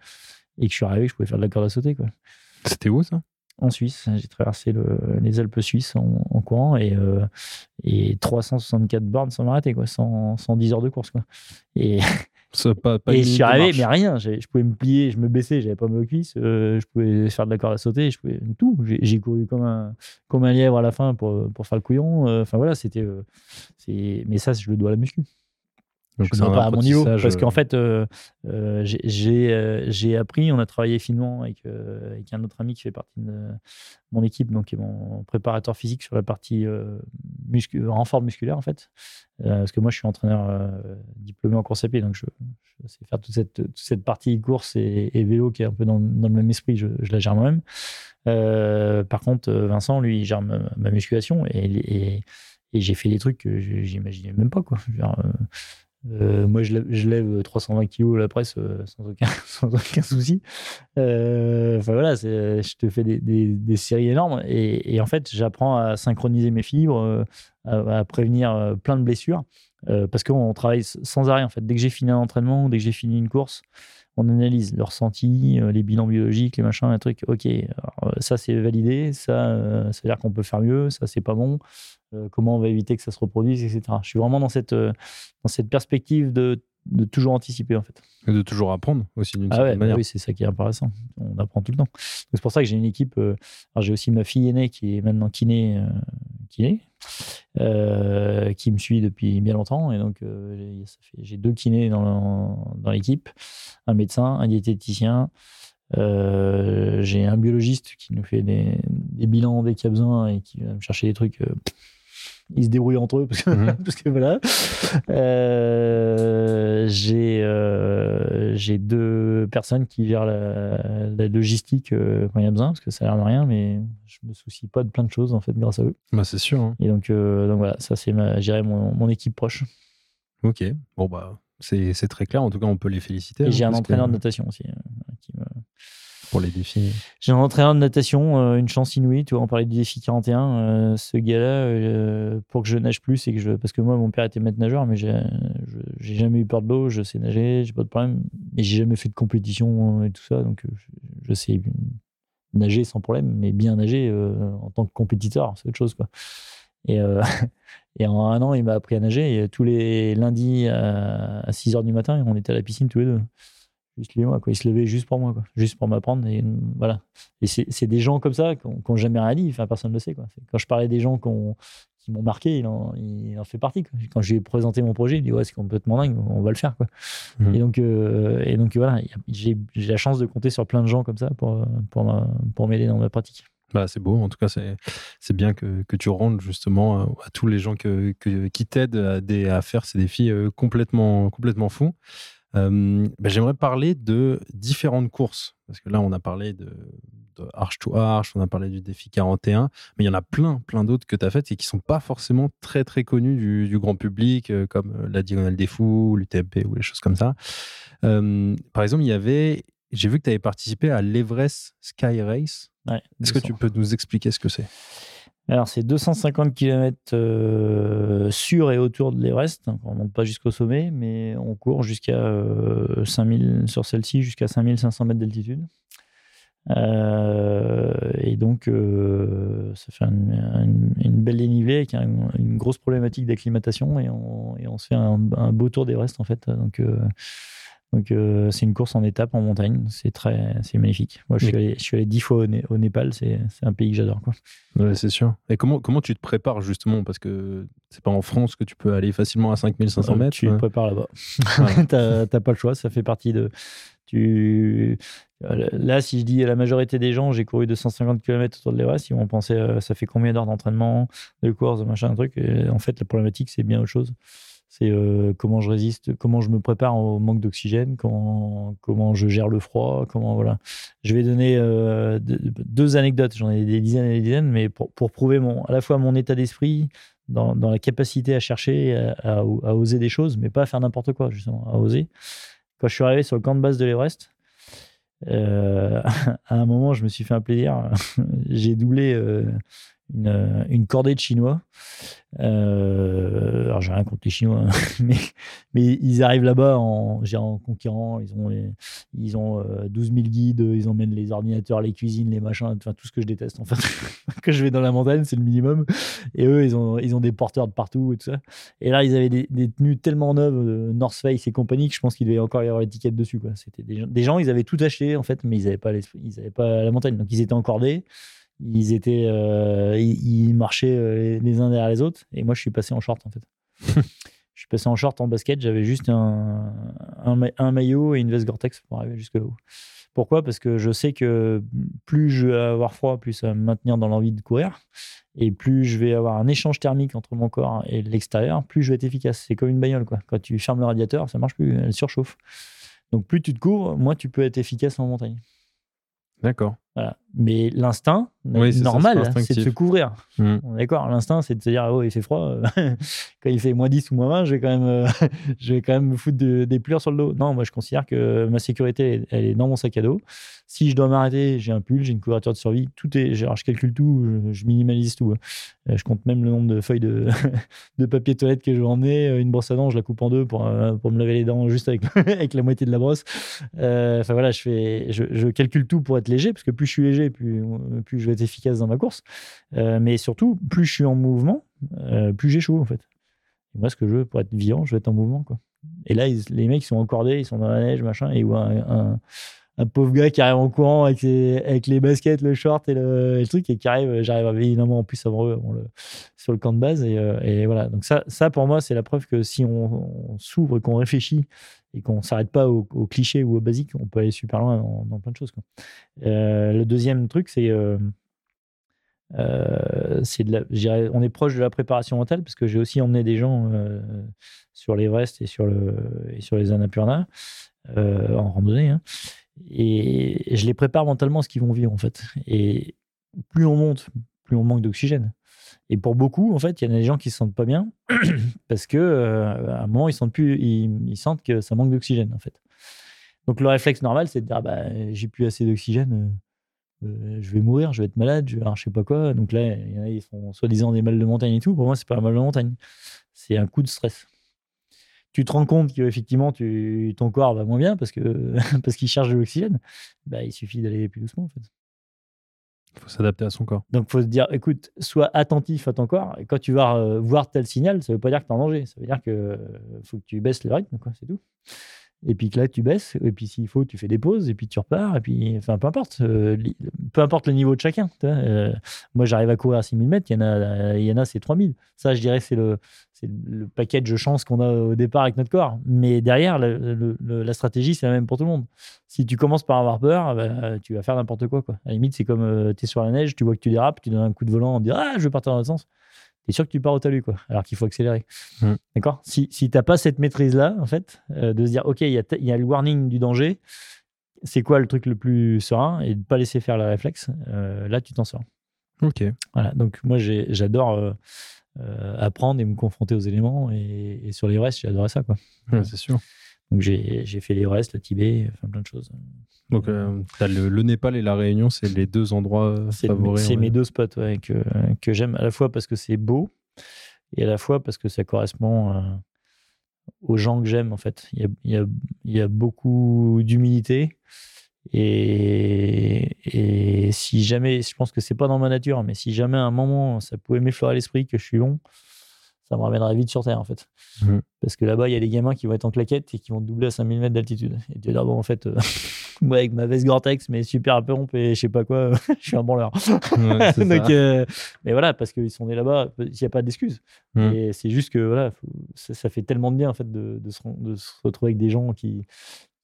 et que je suis arrivé, que je pouvais faire de la corde à sauter. Quoi. C'était où ça? En Suisse, j'ai traversé le- les Alpes suisses en, en courant et, euh, et 364 bornes sans m'arrêter, quoi, sans, 110 heures de course. Quoi. Et, pas, pas et je suis arrivé, mais rien. Je pouvais me plier, je me baissais, j'avais pas mal aux cuisses, euh, je pouvais faire de la corde à sauter, je pouvais tout. J'ai couru comme un, comme un lièvre à la fin pour, pour faire le couillon. euh, Enfin voilà, c'était. euh, mais ça, je le dois à la muscu. Donc, je ne pas à mon niveau. Parce euh, qu'en fait, euh, euh, j'ai- euh, j'ai appris, on a travaillé finement avec, euh, avec un autre ami qui fait partie de mon équipe, donc qui est mon préparateur physique sur la partie euh, muscu- renfort musculaire, en fait. Euh, parce que moi, je suis entraîneur euh, diplômé en course à pied, donc je, je sais faire toute cette, toute cette partie course et, et vélo qui est un peu dans, dans le même esprit, je, je la gère moi-même. Euh, par contre, euh, Vincent, lui, il gère ma, ma musculation et, et, et j'ai fait des trucs que j'imaginais même pas. Quoi. Euh, euh, moi, je lève, je lève 320 kilos à la presse euh, sans, aucun, souci. Euh, Enfin voilà, je te fais des, séries énormes et, en fait, j'apprends à synchroniser mes fibres, euh, à, prévenir euh, plein de blessures euh, parce qu'on travaille sans arrêt. En fait, dès que j'ai fini un entraînement, dès que j'ai fini une course, on analyse le ressenti, euh, les bilans biologiques, les machins, les trucs. Ok, euh, ça c'est validé, ça, euh, ça veut dire qu'on peut faire mieux, ça c'est pas bon. Euh, comment on va éviter que ça se reproduise, etc. Je suis vraiment dans cette, dans cette perspective de, de toujours anticiper en fait. Et de toujours apprendre aussi d'une Ah certaine ouais, bah manière. oui, c'est ça qui est intéressant. On apprend tout le temps. C'est pour ça que j'ai une équipe. euh, alors j'ai aussi ma fille aînée qui est maintenant kiné, euh, kiné euh, qui me suit depuis bien longtemps. Et donc euh, j'ai- deux kinés dans, l'équipe, un médecin, un diététicien. J'ai un biologiste qui nous fait des, des bilans dès qu'il y a besoin et qui va me chercher des trucs. Ils se débrouillent entre eux parce que, Mhm. parce que voilà. Euh, j'ai euh, j'ai deux personnes qui gèrent la, la logistique euh, quand il y a besoin parce que ça a l'air de rien, mais je me soucie pas de plein de choses en fait grâce à eux. Bah, c'est sûr. hein. Et donc, donc voilà, ça c'est dirais mon, mon équipe proche. Ok. Bon, bah, c'est très clair. En tout cas, on peut les féliciter. Et hein, j'ai un entraîneur que- de natation aussi. qui me- Pour les défis. J'ai un entraîneur de natation, euh, une chance inouïe. Tu vois, on parlait du défi 41. euh, ce gars-là, euh, pour que je nage plus, et que je, parce que moi, mon père était maître nageur, mais j'ai jamais eu peur de l'eau. Je sais nager, j'ai pas de problème. Mais j'ai jamais fait de compétition et tout ça, donc je, sais nager sans problème, mais bien nager en tant que compétiteur, c'est autre chose, quoi. Et, en un an, il m'a appris à nager. Et tous les lundis à, 6 h du matin, on était à la piscine tous les deux. Juste lui moi, quoi. Il se levait juste pour moi, quoi. Juste pour m'apprendre. Et euh, voilà. Et c'est des gens comme ça qui n'ont jamais rien dit. Enfin, personne ne le sait, quoi. Quand je parlais des gens qui ont- qui m'ont marqué, il en, il en fait partie. quoi. Quand je lui ai présenté mon projet, il dit Ouais, c'est complètement dingue, on va le faire, quoi. Mhm. Et, donc, euh, et donc, voilà. J'ai j'ai la chance de compter sur plein de gens comme ça pour, pour pour m'aider dans ma pratique. Bah, c'est beau. En tout cas, c'est bien que, que tu rendes justement euh, à tous les gens que, que- qui t'aident à, à faire ces défis complètement, complètement fous. Euh, bah, J'aimerais parler de différentes courses. Parce que là, on a parlé de, de Arch to Arch, on a parlé du défi 41, mais il y en a plein, plein d'autres que tu as faites et qui sont pas forcément très, très connus du, du grand public, euh, comme euh, la Diagonale des Fous, l'UTMP ou les choses comme ça. Euh, par exemple, il y avait, j'ai vu que tu avais participé à l'Everest Sky Race. Ouais, Est-ce que 200. tu peux nous expliquer ce que c'est? Alors, c'est 250 km euh, sur et autour de l'Everest. On ne monte pas jusqu'au sommet, mais on court jusqu'à euh, 5000, sur celle-ci, jusqu'à 5500 mètres d'altitude. Euh, et donc, euh, ça fait une, belle dénivelée avec un- une grosse problématique d'acclimatation et on, se fait un, beau tour d'Everest en fait. Donc euh, c'est une course en étape en montagne. C'est très, c'est magnifique. Moi, je suis, allé, je suis allé dix fois au, Né- au Népal. C'est, un pays que j'adore. Quoi. Ouais, c'est sûr. Et comment, comment tu te prépares justement? Parce que c'est pas en France que tu peux aller facilement à 5500 Euh, mètres. Tu te ouais. prépares là-bas. Voilà. T'as t'as pas le choix, ça fait partie de. Tu... euh, Là, si je dis à la majorité des gens, j'ai couru 250 km autour de l'Everest, ils vont penser euh, ça fait combien d'heures d'entraînement, de course, de machin, un truc. Et en fait, la problématique, c'est bien autre chose. C'est euh, comment je résiste, comment je me prépare au manque d'oxygène, comment, comment je gère le froid, comment voilà. Je vais donner euh, deux, anecdotes, j'en ai des dizaines et des dizaines, mais pour, pour prouver mon, à la fois mon état d'esprit, dans, dans la capacité à chercher, à, oser des choses, mais pas à faire n'importe quoi, justement, à oser. Quand je suis arrivé sur le camp de base de l'Everest, euh, à un moment, je me suis fait un plaisir. J'ai doublé une, une cordée de Chinois. Euh, alors, j'ai rien contre les Chinois, hein, mais, ils arrivent là-bas en, en conquérant. Ils ont, ils ont euh, 12 000 guides, ils emmènent les ordinateurs, les cuisines, les machins, enfin tout ce que je déteste en fait. que je vais dans la montagne, c'est le minimum. Et eux, ils ont, ils ont des porteurs de partout et tout ça. Et là, ils avaient des, tenues tellement neuves, euh, North Face et compagnie, que je pense qu'il devait encore y avoir l'étiquette dessus. C'était des, gens- ils avaient tout acheté en fait, mais ils n'avaient pas, pas la montagne. Donc ils étaient encordés, ils, étaient, euh, ils, ils marchaient euh, les uns derrière les autres. Et moi, je suis passé en short en fait. je suis passé en short en basket, j'avais juste un, un maillot et une veste Gore-Tex pour arriver jusque là-haut. Pourquoi? Parce que je sais que plus je vais avoir froid, plus ça va me maintenir dans l'envie de courir. Et plus je vais avoir un échange thermique entre mon corps et l'extérieur, plus je vais être efficace. C'est comme une bagnole. Quoi. Quand tu fermes le radiateur, ça marche plus, elle surchauffe. Donc plus tu te couvres, moins tu peux être efficace en montagne. D'accord. Voilà. Mais l'instinct Oui, normal, c'est de se couvrir. Mm. Est D'accord, l'instinct, c'est de se dire, oh, il fait froid. quand il fait moins 10 ou moins 20, je vais quand même, euh, je vais quand même me foutre de- des pleurs sur le dos. Non, moi, je considère que ma sécurité, elle est dans mon sac à dos. Si je dois m'arrêter, j'ai un pull, j'ai une couverture de survie. Tout est, alors, je calcule tout, je, je minimalise tout. hein. Euh, Je compte même le nombre de feuilles de, de papier toilette que je vais emmener. Euh, Une brosse à dents, je la coupe en deux pour, euh, pour me laver les dents juste avec, avec la moitié de la brosse. Euh, Enfin voilà, je, fais, je, je calcule tout pour être léger, parce que plus je suis léger, plus, plus je vais être efficace dans ma course. Euh, mais surtout, plus je suis en mouvement, euh, plus j'ai chaud en fait. Moi, ce que je veux pour être vivant, je veux être en mouvement. Quoi. Et là, les mecs, ils sont encordés, ils sont dans la neige, machin, et ils voient un, pauvre gars qui arrive en courant avec, les baskets, le short et le, truc, et qui arrive, j'arrive évidemment en plus avant eux sur le camp de base. Et, euh, et voilà. Donc, ça, ça, pour moi, c'est la preuve que si on, on s'ouvre, qu'on réfléchit et qu'on s'arrête pas aux au clichés ou aux basiques, on peut aller super loin dans, plein de choses. Euh, le deuxième truc, c'est. euh, euh, on est proche de la préparation mentale parce que j'ai aussi emmené des gens euh, sur l'Everest et sur le et sur les Annapurna en randonnée hein. et, et je les prépare mentalement à ce qu'ils vont vivre en fait et plus on monte plus on manque d'oxygène et pour beaucoup en fait il y en a des gens qui se sentent pas bien parce que euh, à un moment ils sentent que ça manque d'oxygène en fait donc le réflexe normal c'est de dire ah bah j'ai plus assez d'oxygène euh, euh, je vais mourir, je vais être malade, je, alors, je sais pas quoi. Donc là, il y en a, ils font soi-disant des mal de montagne et tout. Pour moi, c'est pas un mal de montagne. C'est un coup de stress. Tu te rends compte qu'effectivement, ton corps va moins bien parce qu'il cherche de l'oxygène. Bah, il suffit d'aller plus doucement, en fait. Il faut s'adapter à son corps. Donc, il faut se dire, écoute, sois attentif à ton corps. Et quand tu vas euh, voir tel signal, ça veut pas dire que tu es en danger. Ça veut dire que euh, faut que tu baisses le rythme. C'est tout. Et puis que là, tu baisses. Et puis s'il faut, tu fais des pauses. Et puis tu repars. Et puis, enfin, peu importe. euh, peu importe le niveau de chacun. Euh, moi, j'arrive à courir à 6000 mètres. Il y en a, il y en a c'est 3000. Ça, je dirais, c'est le, c'est le package de chance qu'on a au départ avec notre corps. Mais derrière, la stratégie, c'est la même pour tout le monde. Si tu commences par avoir peur, bah, tu vas faire n'importe quoi, quoi. À la limite, c'est comme tu es sur la neige, tu vois que tu dérapes, tu donnes un coup de volant en disant Ah, je vais partir dans l'autre sens. Tu es sûr que tu pars au talus, quoi. Alors qu'il faut accélérer. Mm. D'accord? Si, si tu n'as pas cette maîtrise-là, en fait, euh, de se dire Ok, il y y a le warning du danger, c'est quoi le truc le plus serein? Et de ne pas laisser faire le réflexe, euh, là, tu t'en sors. Ok. Voilà, donc moi j'adore euh, apprendre et me confronter aux éléments et, et sur l'Everest j'ai adoré ça quoi. Ouais, c'est sûr. Donc j'ai fait l'Everest, le Tibet, enfin plein de choses. Donc, euh, le, le Népal et la Réunion, c'est les deux endroits favoris. c'est mes deux spots ouais, que, que j'aime à la fois parce que c'est beau et à la fois parce que ça correspond euh, aux gens que j'aime en fait. Il y a, il y a- il y a beaucoup d'humilité et, et si jamais, je pense que c'est pas dans ma nature, mais si jamais à un moment ça pouvait m'effleurer l'esprit que je suis bon, ça me ramènerait vite sur Terre en fait. Mhm. Parce que là-bas, il y a des gamins qui vont être en claquette et qui vont doubler à 5000 mètres d'altitude. Et tu vas dire, bon, en fait, euh, moi avec ma veste Gore-Tex, mes super pompe et je sais pas quoi, je suis un branleur. Ouais, Donc, euh, mais voilà, parce qu'ils sont nés là-bas, il n'y a pas d'excuse. Mm. Et c'est juste que voilà, faut- ça, ça fait tellement de bien en fait de, de se, ren- de se retrouver avec des gens qui,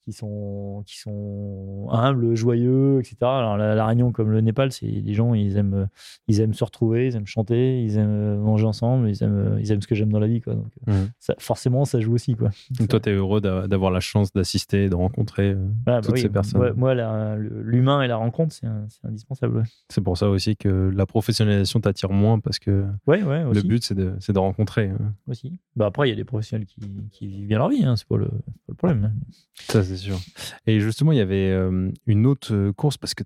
qui, sont, qui sont humbles, joyeux, etc. Alors la, la Réunion, comme le Népal, c'est des gens, ils aiment, ils aiment se retrouver, ils aiment chanter, ils aiment euh, manger ensemble, ils aiment, euh, ils aiment ce que j'aime dans la vie. Quoi. Donc, euh, ça, forcément, ça joue aussi. Quoi. Donc, toi, t'es heureux d'a- d'avoir la chance d'assister et de rencontrer. Voilà, bah toutes oui, ces personnes. Moi, l'humain et la rencontre, c'est indispensable. ouais. C'est pour ça aussi que la professionnalisation t'attire moins parce que Ouais, le but, c'est de, de rencontrer. hein. aussi. Bah après, il y a des professionnels qui, qui vivent bien leur vie, hein, c'est pas, le- c'est pas le problème. hein. Ça, c'est sûr. Et justement, il y avait euh, une autre course parce que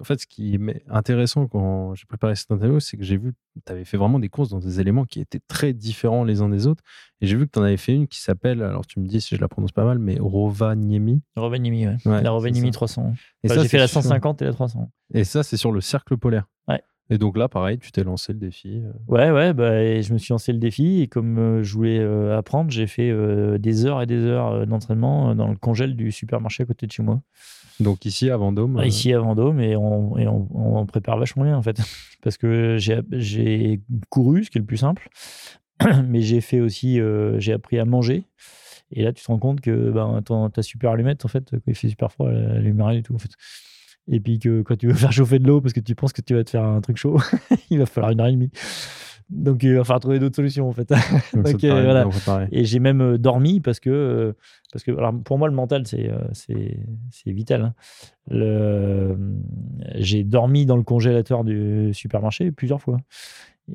en fait, ce qui est intéressant quand j'ai préparé cette interview, c'est que j'ai vu que tu avais fait vraiment des courses dans des éléments qui étaient très différents les uns des autres. Et j'ai vu que tu en avais fait une qui s'appelle, alors tu me dis si je la prononce pas mal, mais Rovaniemi. Rovaniemi, ouais. Ouais, la Rovaniemi ça. 300. Et Enfin, ça, J'ai fait c'est la sur- 150 et la 300. Et ça, c'est sur le cercle polaire. Ouais. Et donc là, pareil, tu t'es lancé le défi. euh, Ouais, ouais, bah, et je me suis lancé le défi et comme euh, je voulais euh, apprendre, j'ai fait euh, des heures et des heures d'entraînement dans le congèle du supermarché à côté de chez moi, Donc ici, à Vendôme. ici à Vendôme, et on, et on, on prépare vachement bien en fait. Parce que j'ai couru, ce qui est le plus simple, mais j'ai fait aussi, j'ai appris à manger. Et là, tu te rends compte que ben, ta super allumette, en fait, quand il fait super froid, elle allume rien du tout. En fait. Et puis que quand tu veux faire chauffer de l'eau parce que tu penses que tu vas te faire un truc chaud, il va falloir une heure et demie. Donc il va falloir trouver d'autres solutions en fait. donc voilà. préparé. Et j'ai même euh, dormi parce que, euh, parce que alors, pour moi, le mental, c'est euh, c'est c'est vital. hein. Le- J'ai dormi dans le congélateur du supermarché plusieurs fois.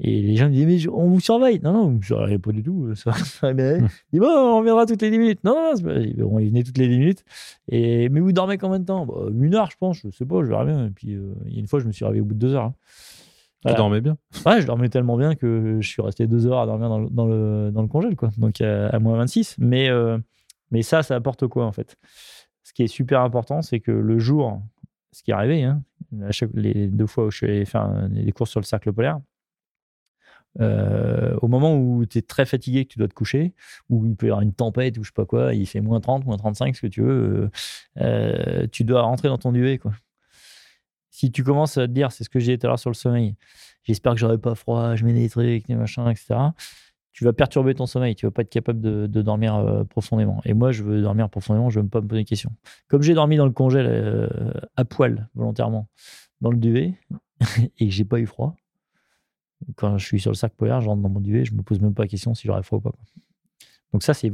Et les gens me disaient, mais je- on vous surveille. Non, non, je surveille pas du tout. Ça, ça mais, dit, bon, on reviendra toutes les 10 minutes. Non, non, il venait toutes les 10 minutes. Et, mais vous dormez combien de temps? Bah, Une heure, je pense. Je sais pas, je verrai bien. Et puis, euh, il y a une fois, je me suis réveillé au bout de deux heures. hein. Tu dormais bien? Ouais, je dormais tellement bien que je suis resté deux heures à dormir dans le, dans le, dans le congèle, quoi. Donc à, à moins 26. Mais, euh, mais ça, ça apporte quoi, en fait? Ce qui est super important, c'est que le jour, ce qui est arrivé, hein, à chaque, les deux fois où je suis allé faire euh, des courses sur le cercle polaire, Euh, au moment où tu es très fatigué, que tu dois te coucher, où il peut y avoir une tempête ou je sais pas quoi, il fait moins 30, moins 35, ce que tu veux, euh, tu dois rentrer dans ton duvet. Quoi. Si tu commences à te dire, c'est ce que j'ai dit tout à l'heure sur le sommeil, j'espère que j'aurai pas froid, je mets des trucs, des machins, etc. Tu vas perturber ton sommeil, tu vas pas être capable de, dormir euh, profondément. Et moi, je veux dormir profondément, je veux pas me poser de questions. Comme j'ai dormi dans le euh, à poil, volontairement, dans le duvet, et que j'ai pas eu froid, quand je suis sur le sac polaire, je rentre dans mon duvet, je me pose même pas la question si j'aurai froid ou pas. Donc ça, c'est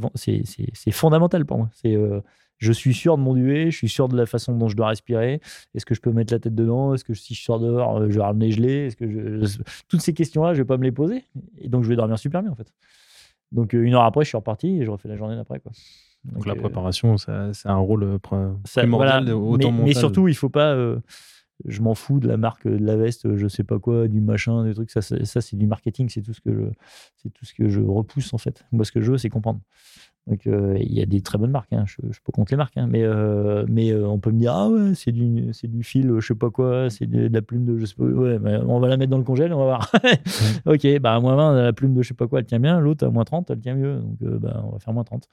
fondamental pour moi. C'est euh, je suis sûr de mon duvet, je suis sûr de la façon dont je dois respirer. Est-ce que je peux mettre la tête dedans? Est-ce que si je sors dehors, euh, je vais ramener gelé? Est-ce que je... je- Toutes ces questions-là, je vais pas me les poser. Et donc, je vais dormir super bien, en fait. Donc, euh, une heure après, je suis reparti et je refais la journée d'après. Quoi. Donc, la préparation, c'est un rôle ça- primordial, voilà. autant mais, mental. mais surtout, il faut pas. euh, je m'en fous de la marque de la veste, je sais pas quoi, du machin, des trucs. Ça, c'est- ça c'est du marketing. C'est tout ce que je, c'est tout ce que je repousse en fait. Moi, ce que je veux, c'est comprendre. Donc, euh, il y a des très bonnes marques. hein. Je, je peux compter les marques, hein. mais euh, mais euh, on peut me dire ah ouais, c'est du c'est du fil, je sais pas quoi, c'est de, de la plume de je sais pas. Ouais, mais on va la mettre dans le congèle, on va voir. ok, bah à moins 20, la plume de je sais pas quoi, elle tient bien. L'autre à moins 30, elle tient mieux. Donc, bah, on va faire moins 30.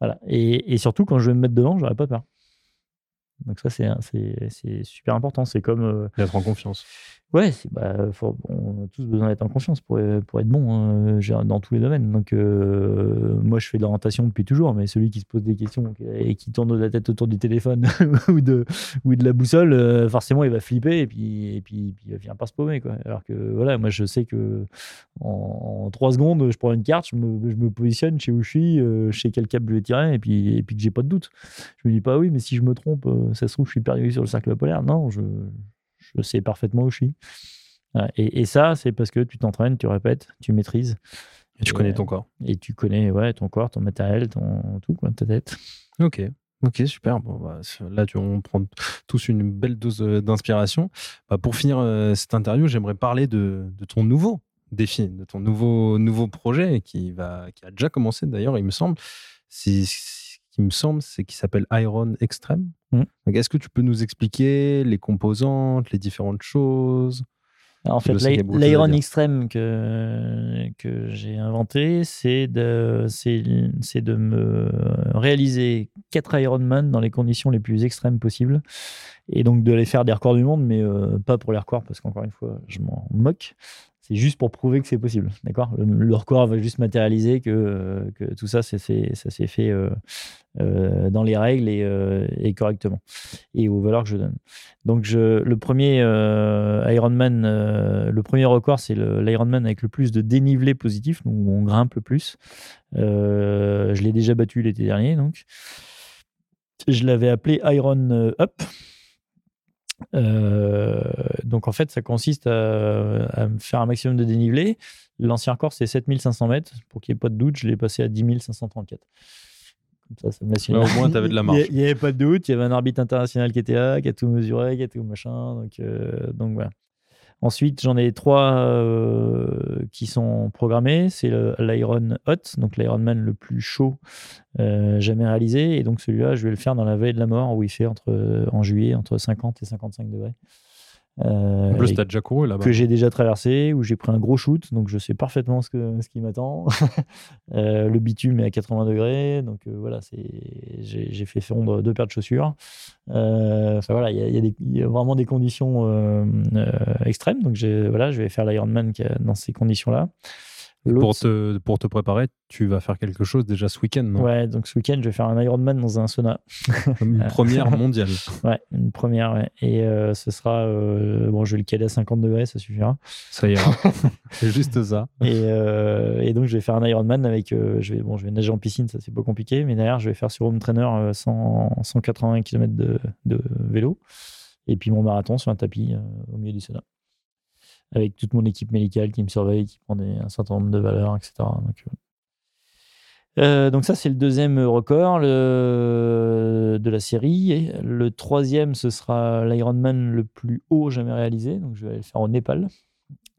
Voilà. Et, et surtout, quand je vais me mettre dedans, j'aurai pas peur. Donc ça, c'est c'est- super important. C'est comme... euh, D'être en confiance. ouais, bah, faut- on a tous besoin d'être en confiance pour, pour être bon hein, dans tous les domaines. Donc euh, moi, je fais de l'orientation depuis toujours, mais celui qui se pose des questions et qui tourne la tête autour du téléphone ou, de, ou de la boussole, euh, forcément, il va flipper et puis, et puis, puis il finir par se paumer. Quoi. Alors que voilà, moi, je sais que en, en trois secondes, je prends une carte, je me, je me positionne, sais où je suis, euh, sais quel câble je vais tirer et puis, et puis que j'ai pas de doute. Je me dis pas oui, mais si je me trompe, euh, ça se trouve, je suis perdu sur le cercle polaire. Non, je, je sais parfaitement où je suis. Et, et ça, c'est parce que tu t'entraînes, tu répètes, tu maîtrises Et tu connais ton corps. et tu connais ouais, ton corps, ton matériel, ton tout, quoi, ta tête. Ok. Ok, super. Bon, bah, là, tu, on prend tous une belle dose euh, d'inspiration. Bah, pour finir euh, cette interview, j'aimerais parler de, de ton nouveau défi, de ton nouveau, nouveau projet qui, va, qui a déjà commencé d'ailleurs, il me semble. Si- qui me semble, c'est qu'il s'appelle Iron Extreme. Donc, Est-ce que tu peux nous expliquer les composantes, les différentes choses? En fait, l'Iron. Extreme que, que j'ai inventé, c'est de, c'est, de me réaliser 4 Ironman dans les conditions les plus extrêmes possibles. Et donc de les faire des records du monde, mais euh, pas pour les records, parce qu'encore une fois, je m'en moque. C'est juste pour prouver que c'est possible. D'accord? Le, record va juste matérialiser que, euh, tout ça, ça s'est fait euh, euh, dans les règles et, correctement. Et aux valeurs que je donne. Donc, le premier Ironman, le premier record, c'est l'Ironman avec le plus de dénivelé positif, où on grimpe le plus. Je l'ai déjà battu l'été dernier, donc. Je l'avais appelé Iron Up. Euh, donc en fait, ça consiste à, faire un maximum de dénivelé. L'ancien record, c'est 7500 mètres. Pour qu'il n'y ait pas de doute, je l'ai passé à 10 534. Comme ça, ça me laisse une- Ouais, au moins, t'avais de la marge. Il n'y avait pas de doute. Il y avait un arbitre international qui était là, qui a tout mesuré, qui a tout machin. Donc, euh, donc voilà. Ensuite, j'en ai trois euh, qui sont programmés. C'est l'Iron Hot, donc l'Ironman le plus chaud euh, jamais réalisé. Et donc celui-là, je vais le faire dans la vallée de la mort, où il fait entre, en juillet entre 50 et 55 degrés. Euh, as déjà couru là-bas. que j'ai déjà traversé, où j'ai pris un gros shoot, donc je sais parfaitement ce, que, ce qui m'attend. Euh, le bitume est à 80 degrés, donc euh, voilà, j'ai, fait fondre deux paires de chaussures. Euh, Enfin voilà, il y a, y a y vraiment des conditions extrêmes, donc voilà, je vais faire l'Ironman dans ces conditions-là. Pour te, pour te préparer, tu vas faire quelque chose déjà ce week-end, non? Ouais, donc ce week-end, je vais faire un Ironman dans un sauna. Une première mondiale. Ouais, une première, ouais. Et euh, ce sera. euh, bon, je vais le caler à 50 degrés, ça suffira. Ça ira. C'est juste ça. Et, euh, et donc, je vais faire un Ironman avec. je, vais, bon, je vais nager en piscine, ça c'est pas compliqué. Mais derrière, je vais faire sur home trainer euh, 100 180 km de, de vélo. Et puis mon marathon sur un tapis au milieu du sauna. Avec toute mon équipe médicale qui me surveille, qui prend un certain nombre de valeurs, etc. Donc, euh, euh, donc ça, c'est le deuxième record de la série. Le troisième, ce sera l'Ironman le plus haut jamais réalisé. Donc je vais aller le faire au Népal,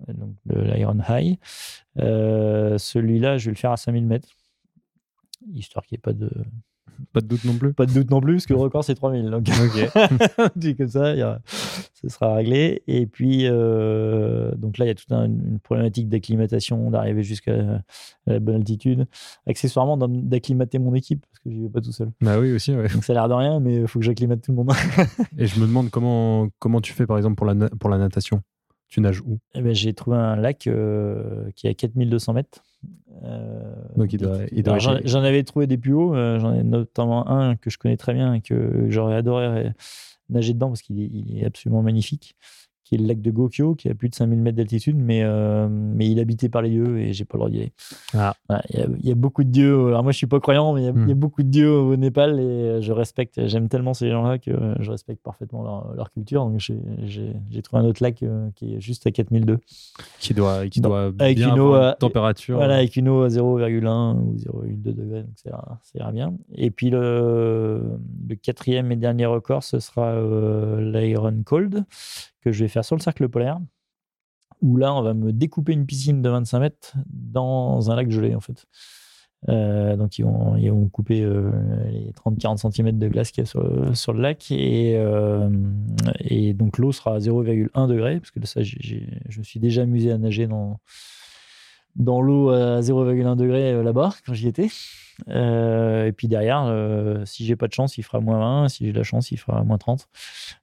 donc l'Iron High. Euh, Celui-là, je vais le faire à 5000 mètres, histoire qu'il n'y ait pas de, Pas de doute non plus. Pas de doute non plus, parce que le record, c'est 3000. Donc, Ok. dit comme ça, aura- ce sera réglé. Et puis, euh, donc là, il y a toute un- une problématique d'acclimatation, d'arriver jusqu'à la bonne altitude. Accessoirement, d'acclimater mon équipe, parce que je vais pas tout seul. bah oui, aussi, ouais. Donc ça a l'air de rien, mais il faut que j'acclimate tout le monde. Et je me demande comment, comment tu fais, par exemple, pour la, pour la natation. Tu nages où? Eh ben, j'ai trouvé un lac euh, qui est à 4200 mètres. Euh, Donc, il doit- il doit alors, J'en avais trouvé des plus hauts. euh, J'en ai notamment un que je connais très bien et que j'aurais adoré euh, nager dedans parce qu'il est, il est absolument magnifique. Qui est le lac de Gokyo, qui a plus de 5000 mètres d'altitude, mais, euh, mais il est habité par les dieux et j'ai pas le droit d'y aller. Ah. Il y, a- il y a beaucoup de dieux. Alors moi, je suis pas croyant, mais il y a, Hmm. il y a beaucoup de dieux au Népal et je respecte. J'aime tellement ces gens-là que je respecte parfaitement leur, leur culture. Donc j'ai- trouvé un autre lac euh, qui est juste à 4002. Qui doit, qui doit Avec bien une eau, euh, température. Voilà, avec une eau à 0,1 ou 0,2 degrés, donc ça ira, ça ira bien. Et puis le, le quatrième et dernier record, ce sera euh, l'Iron Cold, que je vais faire sur le cercle polaire, où là, on va me découper une piscine de 25 mètres dans un lac gelé, en fait. Euh, donc, ils vont, ils vont couper euh, les 30-40 cm de glace qu'il y a sur, le- lac. Et, euh, et donc, l'eau sera à 0,1 degré, parce que ça, j'ai- je me suis déjà amusé à nager dans, dans l'eau à 0,1 degré euh, là-bas quand j'y étais. Euh, et puis derrière, euh, si j'ai pas de chance, il fera moins 20. Si j'ai de la chance, il fera moins 30.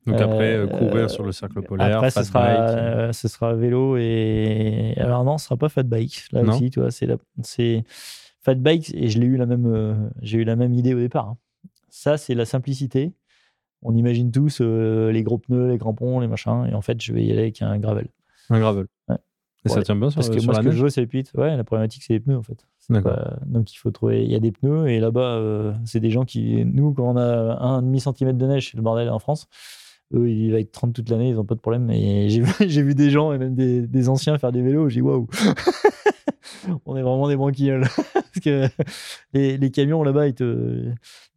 Donc après, euh, courir sur le cercle polaire, Après, ce sera, bike. ce sera vélo et. Alors non, ce sera pas fat bike. Là Non. aussi, tu vois, c'est la... c'est fat bike et je l'ai eu la même, j'ai eu la même idée au départ. hein. Ça, c'est la simplicité. On imagine tous les gros pneus, les crampons, les machins, et en fait, je vais y aller avec un gravel. Un gravel. Et ça tient bien sur, Parce que sur moi, la ce que neige je veux, c'est le pit. Ouais, la problématique, c'est les pneus, en fait. C'est D'accord. pas- Donc, il faut trouver. Il y a des pneus, et là-bas, euh, c'est des gens qui. Nous, quand on a un demi centimètre de neige, c'est le bordel en France. Eux, il va être 30 toute l'année, ils n'ont pas de problème. Et j'ai vu, j'ai vu des gens, et même des, des anciens, faire des vélos. J'ai dit, waouh, on est vraiment des branquilloles. Parce que les, les camions là-bas, ils te,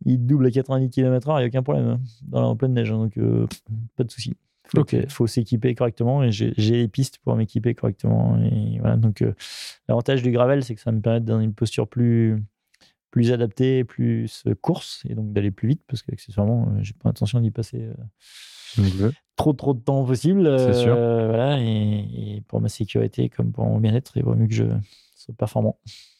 ils te doublent à 90 km/h, il n'y a aucun problème hein, dans la, en pleine neige. hein. donc, euh, pas de souci. Faut, Ok. que- faut s'équiper correctement et j'ai les pistes pour m'équiper correctement. Et voilà, donc, euh, l'avantage du gravel, c'est que ça me permet d'être dans une posture plus, plus adaptée, plus euh, course et donc d'aller plus vite parce qu'accessoirement, euh, j'ai pas intention d'y passer euh, trop trop de temps possible. Sûr. Voilà, et, et pour ma sécurité comme pour mon bien-être, il vaut mieux que je sois performant.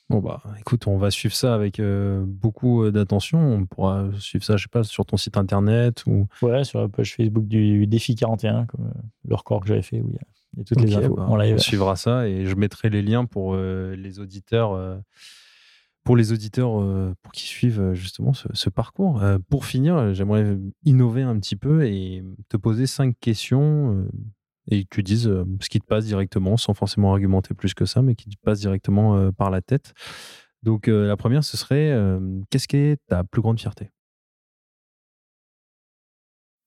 Bon bah écoute, on va suivre ça avec euh, beaucoup euh, d'attention. On pourra suivre ça, je sais pas, sur ton site internet ou. Ouais, sur la page Facebook du Défi 41, comme euh, le record que j'avais fait où il y a, il y a toutes les infos bah, live. On suivra ça et je mettrai les liens pour euh, les auditeurs. pour les auditeurs pour qu'ils suivent justement ce, ce parcours. Pour finir, j'aimerais innover un petit peu et te poser cinq questions et que tu dises euh, ce qui te passe directement, sans forcément argumenter plus que ça, mais qui te passe directement euh, par la tête. Donc euh, la première, ce serait qu'est-ce qui est ta plus grande fierté?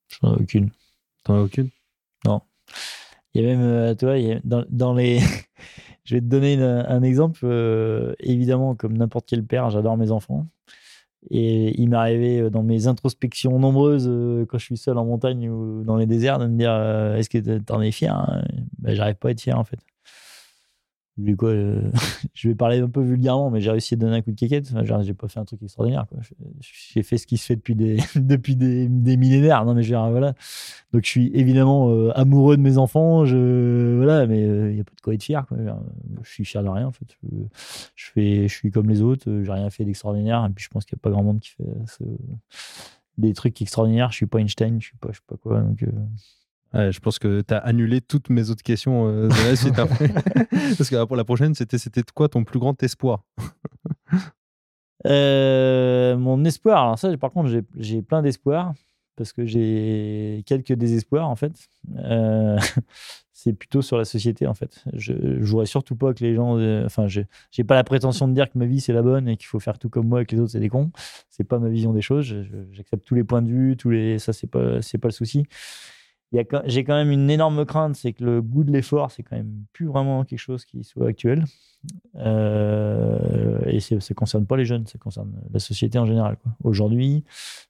J'en ai aucune. T'en as aucune? Il y a même, tu vois, il y a dans, dans les. je vais te donner une- un exemple. euh, évidemment, comme n'importe quel père, j'adore mes enfants. Et il m'est arrivé euh, dans mes introspections nombreuses, euh, quand je suis seul en montagne ou dans les déserts, de me dire euh, est-ce que t'en es fier hein? Ben, J'arrive pas à être fier en fait. Du coup, euh, je vais parler un peu vulgairement, mais j'ai réussi à donner un coup de quéquette. Enfin, j'ai pas fait un truc extraordinaire. quoi. J'ai fait ce qui se fait depuis des, depuis des, millénaires. Non, mais je voilà. Donc, je suis évidemment euh, amoureux de mes enfants. Voilà, mais il n'y a pas de quoi être fier. Quoi. Je, euh, suis fier de rien, en fait. Je, fais, je suis comme les autres. euh, J'ai rien fait d'extraordinaire. Et puis, je pense qu'il n'y a pas grand monde qui fait des trucs extraordinaires. Je suis pas Einstein. Je suis pas, pas quoi. Euh, Ouais, Je pense que tu as annulé toutes mes autres questions euh, de la suite après. Parce que pour la prochaine, c'était c'était quoi ton plus grand espoir? Euh, mon espoir, alors ça, par contre, j'ai- j'ai plein d'espoir parce que j'ai quelques désespoirs en fait. Euh, c'est plutôt sur la société en fait. Je, je voudrais surtout pas que les gens, euh, enfin, je j'ai pas la prétention de dire que ma vie c'est la bonne et qu'il faut faire tout comme moi et que les autres c'est des cons. C'est pas ma vision des choses. J'accepte tous les points de vue, tous les, ça c'est pas c'est pas le souci. J'ai quand même une énorme crainte, c'est que le goût de l'effort, c'est quand même plus vraiment quelque chose qui soit actuel. Euh, et ça ne concerne pas les jeunes, ça concerne la société en général. Aujourd'hui,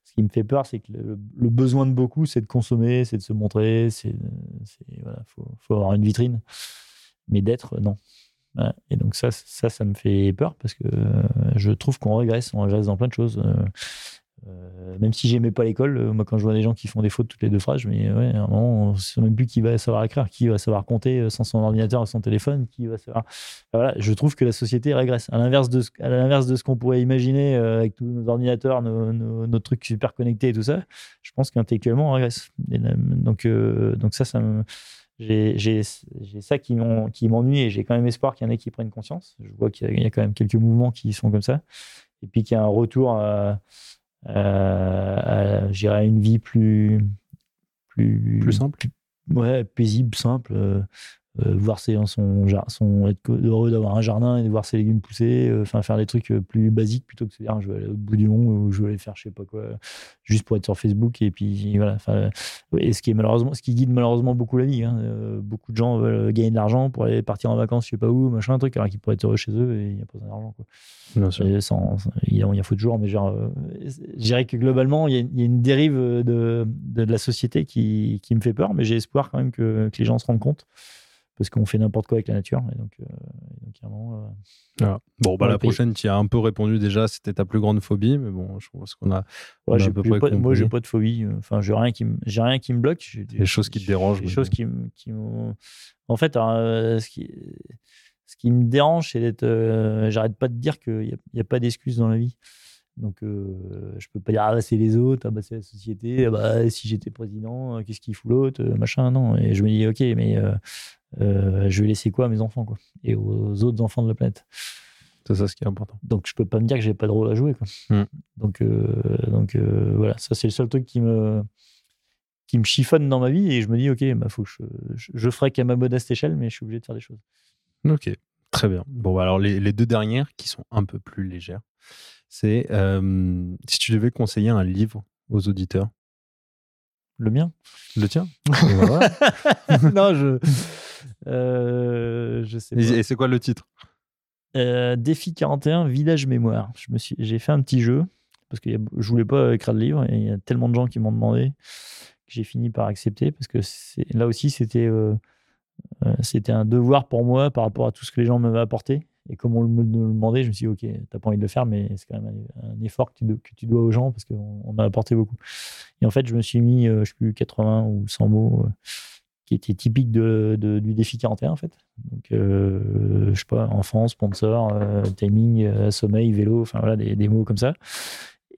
ce qui me fait peur, c'est que le, besoin de beaucoup, c'est de consommer, c'est de se montrer, c'est faut, avoir une vitrine. Mais d'être, non. Et donc ça, ça, ça me fait peur parce que euh, je trouve qu'on régresse, on régresse dans plein de choses. Euh, même si j'aimais pas l'école, euh, moi quand je vois des gens qui font des fautes toutes les deux phrases, dis ouais, à un moment, on sait même plus qui va savoir écrire, qui va savoir compter euh, sans son ordinateur et son téléphone, qui va savoir. Voilà, je trouve que la société régresse. À l'inverse de ce, ce qu'on pourrait imaginer avec tous nos ordinateurs, nos, nos- trucs super connectés et tout ça, je pense qu'intellectuellement on régresse. Donc, donc ça, ça me. J'ai ça qui m'en- qui m'ennuie et j'ai quand même espoir qu'il y en ait qui prennent conscience. Je vois qu'il y, y a quand même quelques mouvements qui sont comme ça. Et puis qu'il y a un retour à, à, à, à une vie plus. Plus, Plus simple ouais, paisible, simple. Euh, voir ses, son, être heureux d'avoir un jardin et de voir ses légumes pousser, euh, enfin faire des trucs euh, plus basiques plutôt que de se dire je vais aller au bout du monde ou je vais aller faire je sais pas quoi, juste pour être sur Facebook et puis voilà. Et ce qui est malheureusement, ce qui guide malheureusement beaucoup la vie. hein. Beaucoup de gens veulent gagner de l'argent pour aller partir en vacances, je sais pas où, machin, un truc, alors qu'ils pourraient être heureux chez eux et il n'y a pas besoin d'argent. quoi. Bien sûr. Et sans- sans- il y a, il y a faut toujours, mais genre, je dirais que globalement, il y a, il y a une dérive de, de, de la société qui, qui me fait peur, mais j'ai espoir quand même que, que les gens se rendent compte. Parce qu'on fait n'importe quoi avec la nature. Et donc, euh, donc un moment, euh, Voilà. Bon, bah, la prochaine, tu as un peu répondu déjà, c'était ta plus grande phobie, mais bon, je pense qu'on a ouais, j'ai- pas- moi, j'ai pas de phobie. Enfin, j'ai rien qui me, j'ai rien qui me bloque. J'ai des choses qui te dérangent. des choses qui, me- qui En fait, euh, ce, qui, ce qui me dérange, c'est d'être. euh, J'arrête pas de dire qu'il n'y a, a pas d'excuses dans la vie. Donc, euh, je peux pas dire, ah bah, c'est les autres, ah bah, c'est la société, ah bah, si j'étais président, euh, qu'est-ce qu'il fout l'autre, euh, machin, non. Et je me dis, ok, mais euh, euh, je vais laisser quoi à mes enfants, quoi, et aux autres enfants de la planète. C'est ça ce qui est important. Donc, je peux pas me dire que j'ai pas de rôle à jouer, quoi. Mm. Donc, donc voilà, ça, c'est le seul truc qui me qui me chiffonne dans ma vie et je me dis ok bah faut que je, je, je ferai qu'à ma modeste échelle mais je suis obligé de faire des choses Ok, très bien. Bon, bah, alors les, les deux dernières qui sont un peu plus légères, c'est euh, si tu devais conseiller un livre aux auditeurs. le mien. Le tien. Non je euh, je sais pas. Et c'est quoi le titre? Euh, défi 41 village mémoire. Je me suis j'ai fait un petit jeu parce que je voulais pas écrire de livre et il y a tellement de gens qui m'ont demandé que j'ai fini par accepter parce que là aussi c'était euh, c'était un devoir pour moi par rapport à tout ce que les gens m'avaient apporté. Et comme on me le demandait je me suis dit ok t'as pas envie de le faire mais c'est quand même un, effort que tu, dois aux gens parce qu'on on m'a apporté beaucoup. Et en fait je me suis mis euh, je sais plus 80 ou 100 mots euh, qui étaient typiques de, du défi 41 en fait. Donc euh, je sais pas enfance sponsor euh, timing euh, sommeil vélo enfin voilà des mots comme ça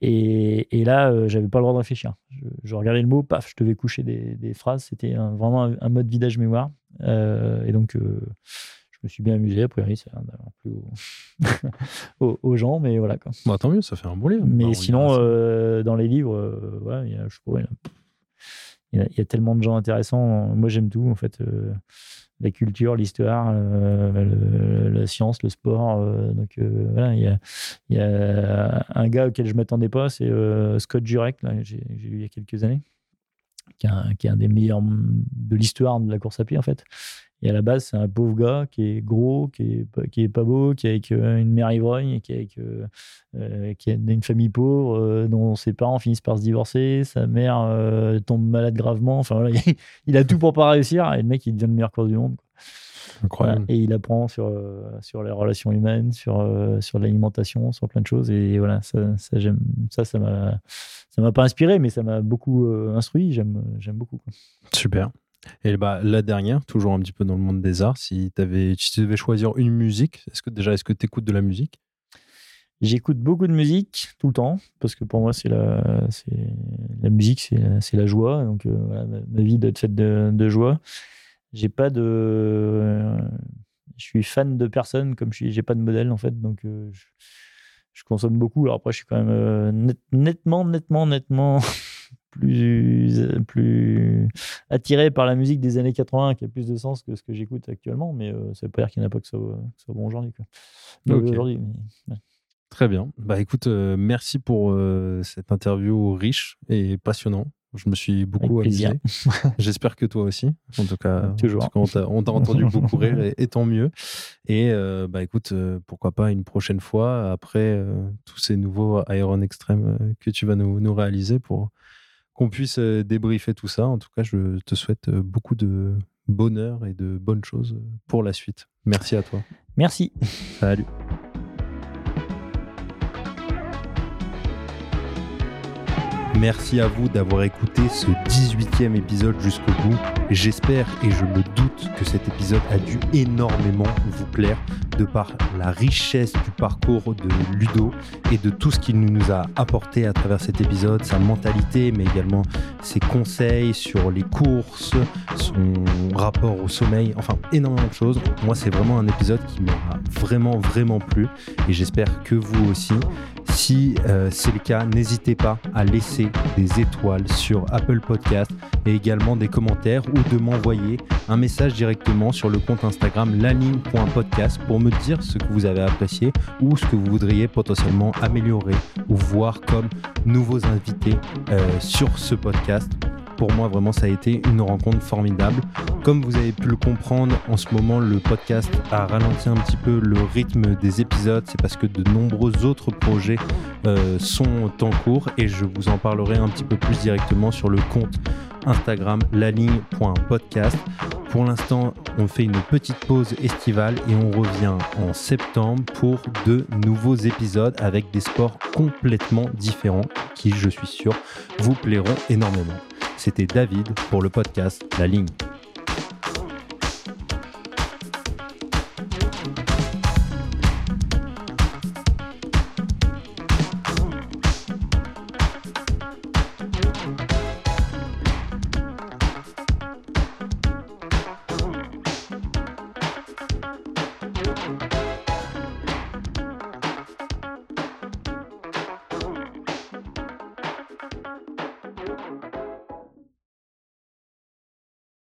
et, et là, euh, j'avais pas le droit de réfléchir. Je, je regardais le mot, paf, je devais coucher des, des phrases. C'était vraiment un, un mode vidage mémoire. Euh, et donc, euh, je me suis bien amusé. A priori, ça a l'air d'avoir plu aux, gens, mais voilà. Quoi. Bah, Tant mieux, ça fait un bon livre. Mais Bah, on sinon, euh, dans les livres, ouais, il y a, je sais pas, il y a- tellement de gens intéressants. Moi, j'aime tout, en fait. euh, la culture, l'histoire, euh, la science, le sport. euh, donc, voilà, il y a, un gars auquel je m'attendais pas, c'est Scott Jurek, là, j'ai j'ai lu il y a quelques années, qui est un, qui est un des meilleurs de l'histoire de la course à pied, en fait. Et à la base, c'est un pauvre gars qui est gros, qui est, pas- qui est pas beau, qui est avec euh, une mère ivrogne, qui est avec, euh, euh, qui est d'une famille pauvre, euh, dont ses parents finissent par se divorcer, sa mère euh, tombe malade gravement. Enfin voilà, il a tout pour pas réussir. Et le mec, il devient le meilleur coureur du monde. quoi. Incroyable. Voilà. Et il apprend sur, sur les relations humaines, sur, sur l'alimentation, sur plein de choses. Et voilà, ça, ça, j'aime, ça, ça m'a, ça m'a pas inspiré, mais ça m'a beaucoup instruit. J'aime, j'aime beaucoup. quoi. Super. Et bah, la dernière, toujours un petit peu dans le monde des arts, si, avais, tu devais choisir une musique, est-ce que déjà, est-ce que tu écoutes de la musique? J'écoute beaucoup de musique tout le temps parce que pour moi c'est la la musique c'est la, la joie donc euh, ma, vie doit être faite de, joie. J'ai pas de je suis fan de personne comme je j'ai pas de modèle en fait donc euh, je, consomme beaucoup alors après je suis quand même euh, net- nettement nettement nettement plus plus attiré par la musique des années 80 qui a plus de sens que ce que j'écoute actuellement mais euh, ça veut pas dire qu'il n'y en a pas que ça, que ça bon aujourd'hui quoi. Mauvais Ok. aujourd'hui mais Très bien. Bah écoute, euh, merci pour euh, cette interview riche et passionnant. Je me suis beaucoup amusé. J'espère que toi aussi. En tout cas, Toujours. en tout cas, on t'a- entendu beaucoup rire et, et tant mieux. Et euh, bah écoute, euh, pourquoi pas une prochaine fois après euh, tous ces nouveaux Iron Extreme euh, que tu vas nous, nous réaliser pour qu'on puisse euh, débriefer tout ça. En tout cas, je te souhaite euh, beaucoup de bonheur et de bonnes choses pour la suite. Merci à toi. merci Salut. Merci à vous d'avoir écouté ce 18e épisode jusqu'au bout. J'espère et je me doute que cet épisode a dû énormément vous plaire de par la richesse du parcours de Ludo et de tout ce qu'il nous a apporté à travers cet épisode, sa mentalité, mais également ses conseils sur les courses, son rapport au sommeil, enfin énormément de choses. Moi, c'est vraiment un épisode qui m'aura vraiment, vraiment plu et j'espère que vous aussi. Si euh, c'est le cas, n'hésitez pas à laisser des étoiles sur Apple Podcast et également des commentaires ou de m'envoyer un message directement sur le compte Instagram laligne.podcast pour me dire ce que vous avez apprécié ou ce que vous voudriez potentiellement améliorer ou voir comme nouveaux invités euh, sur ce podcast pour moi, vraiment, ça a été une rencontre formidable. Comme vous avez pu le comprendre, en ce moment, le podcast a ralenti un petit peu le rythme des épisodes. C'est parce que de nombreux autres projets euh, sont en cours et je vous en parlerai un petit peu plus directement sur le compte Instagram laligne.podcast. Pour l'instant, on fait une petite pause estivale et on revient en septembre pour de nouveaux épisodes avec des sports complètement différents qui, je suis sûr, vous plairont énormément. C'était David pour le podcast La Ligne.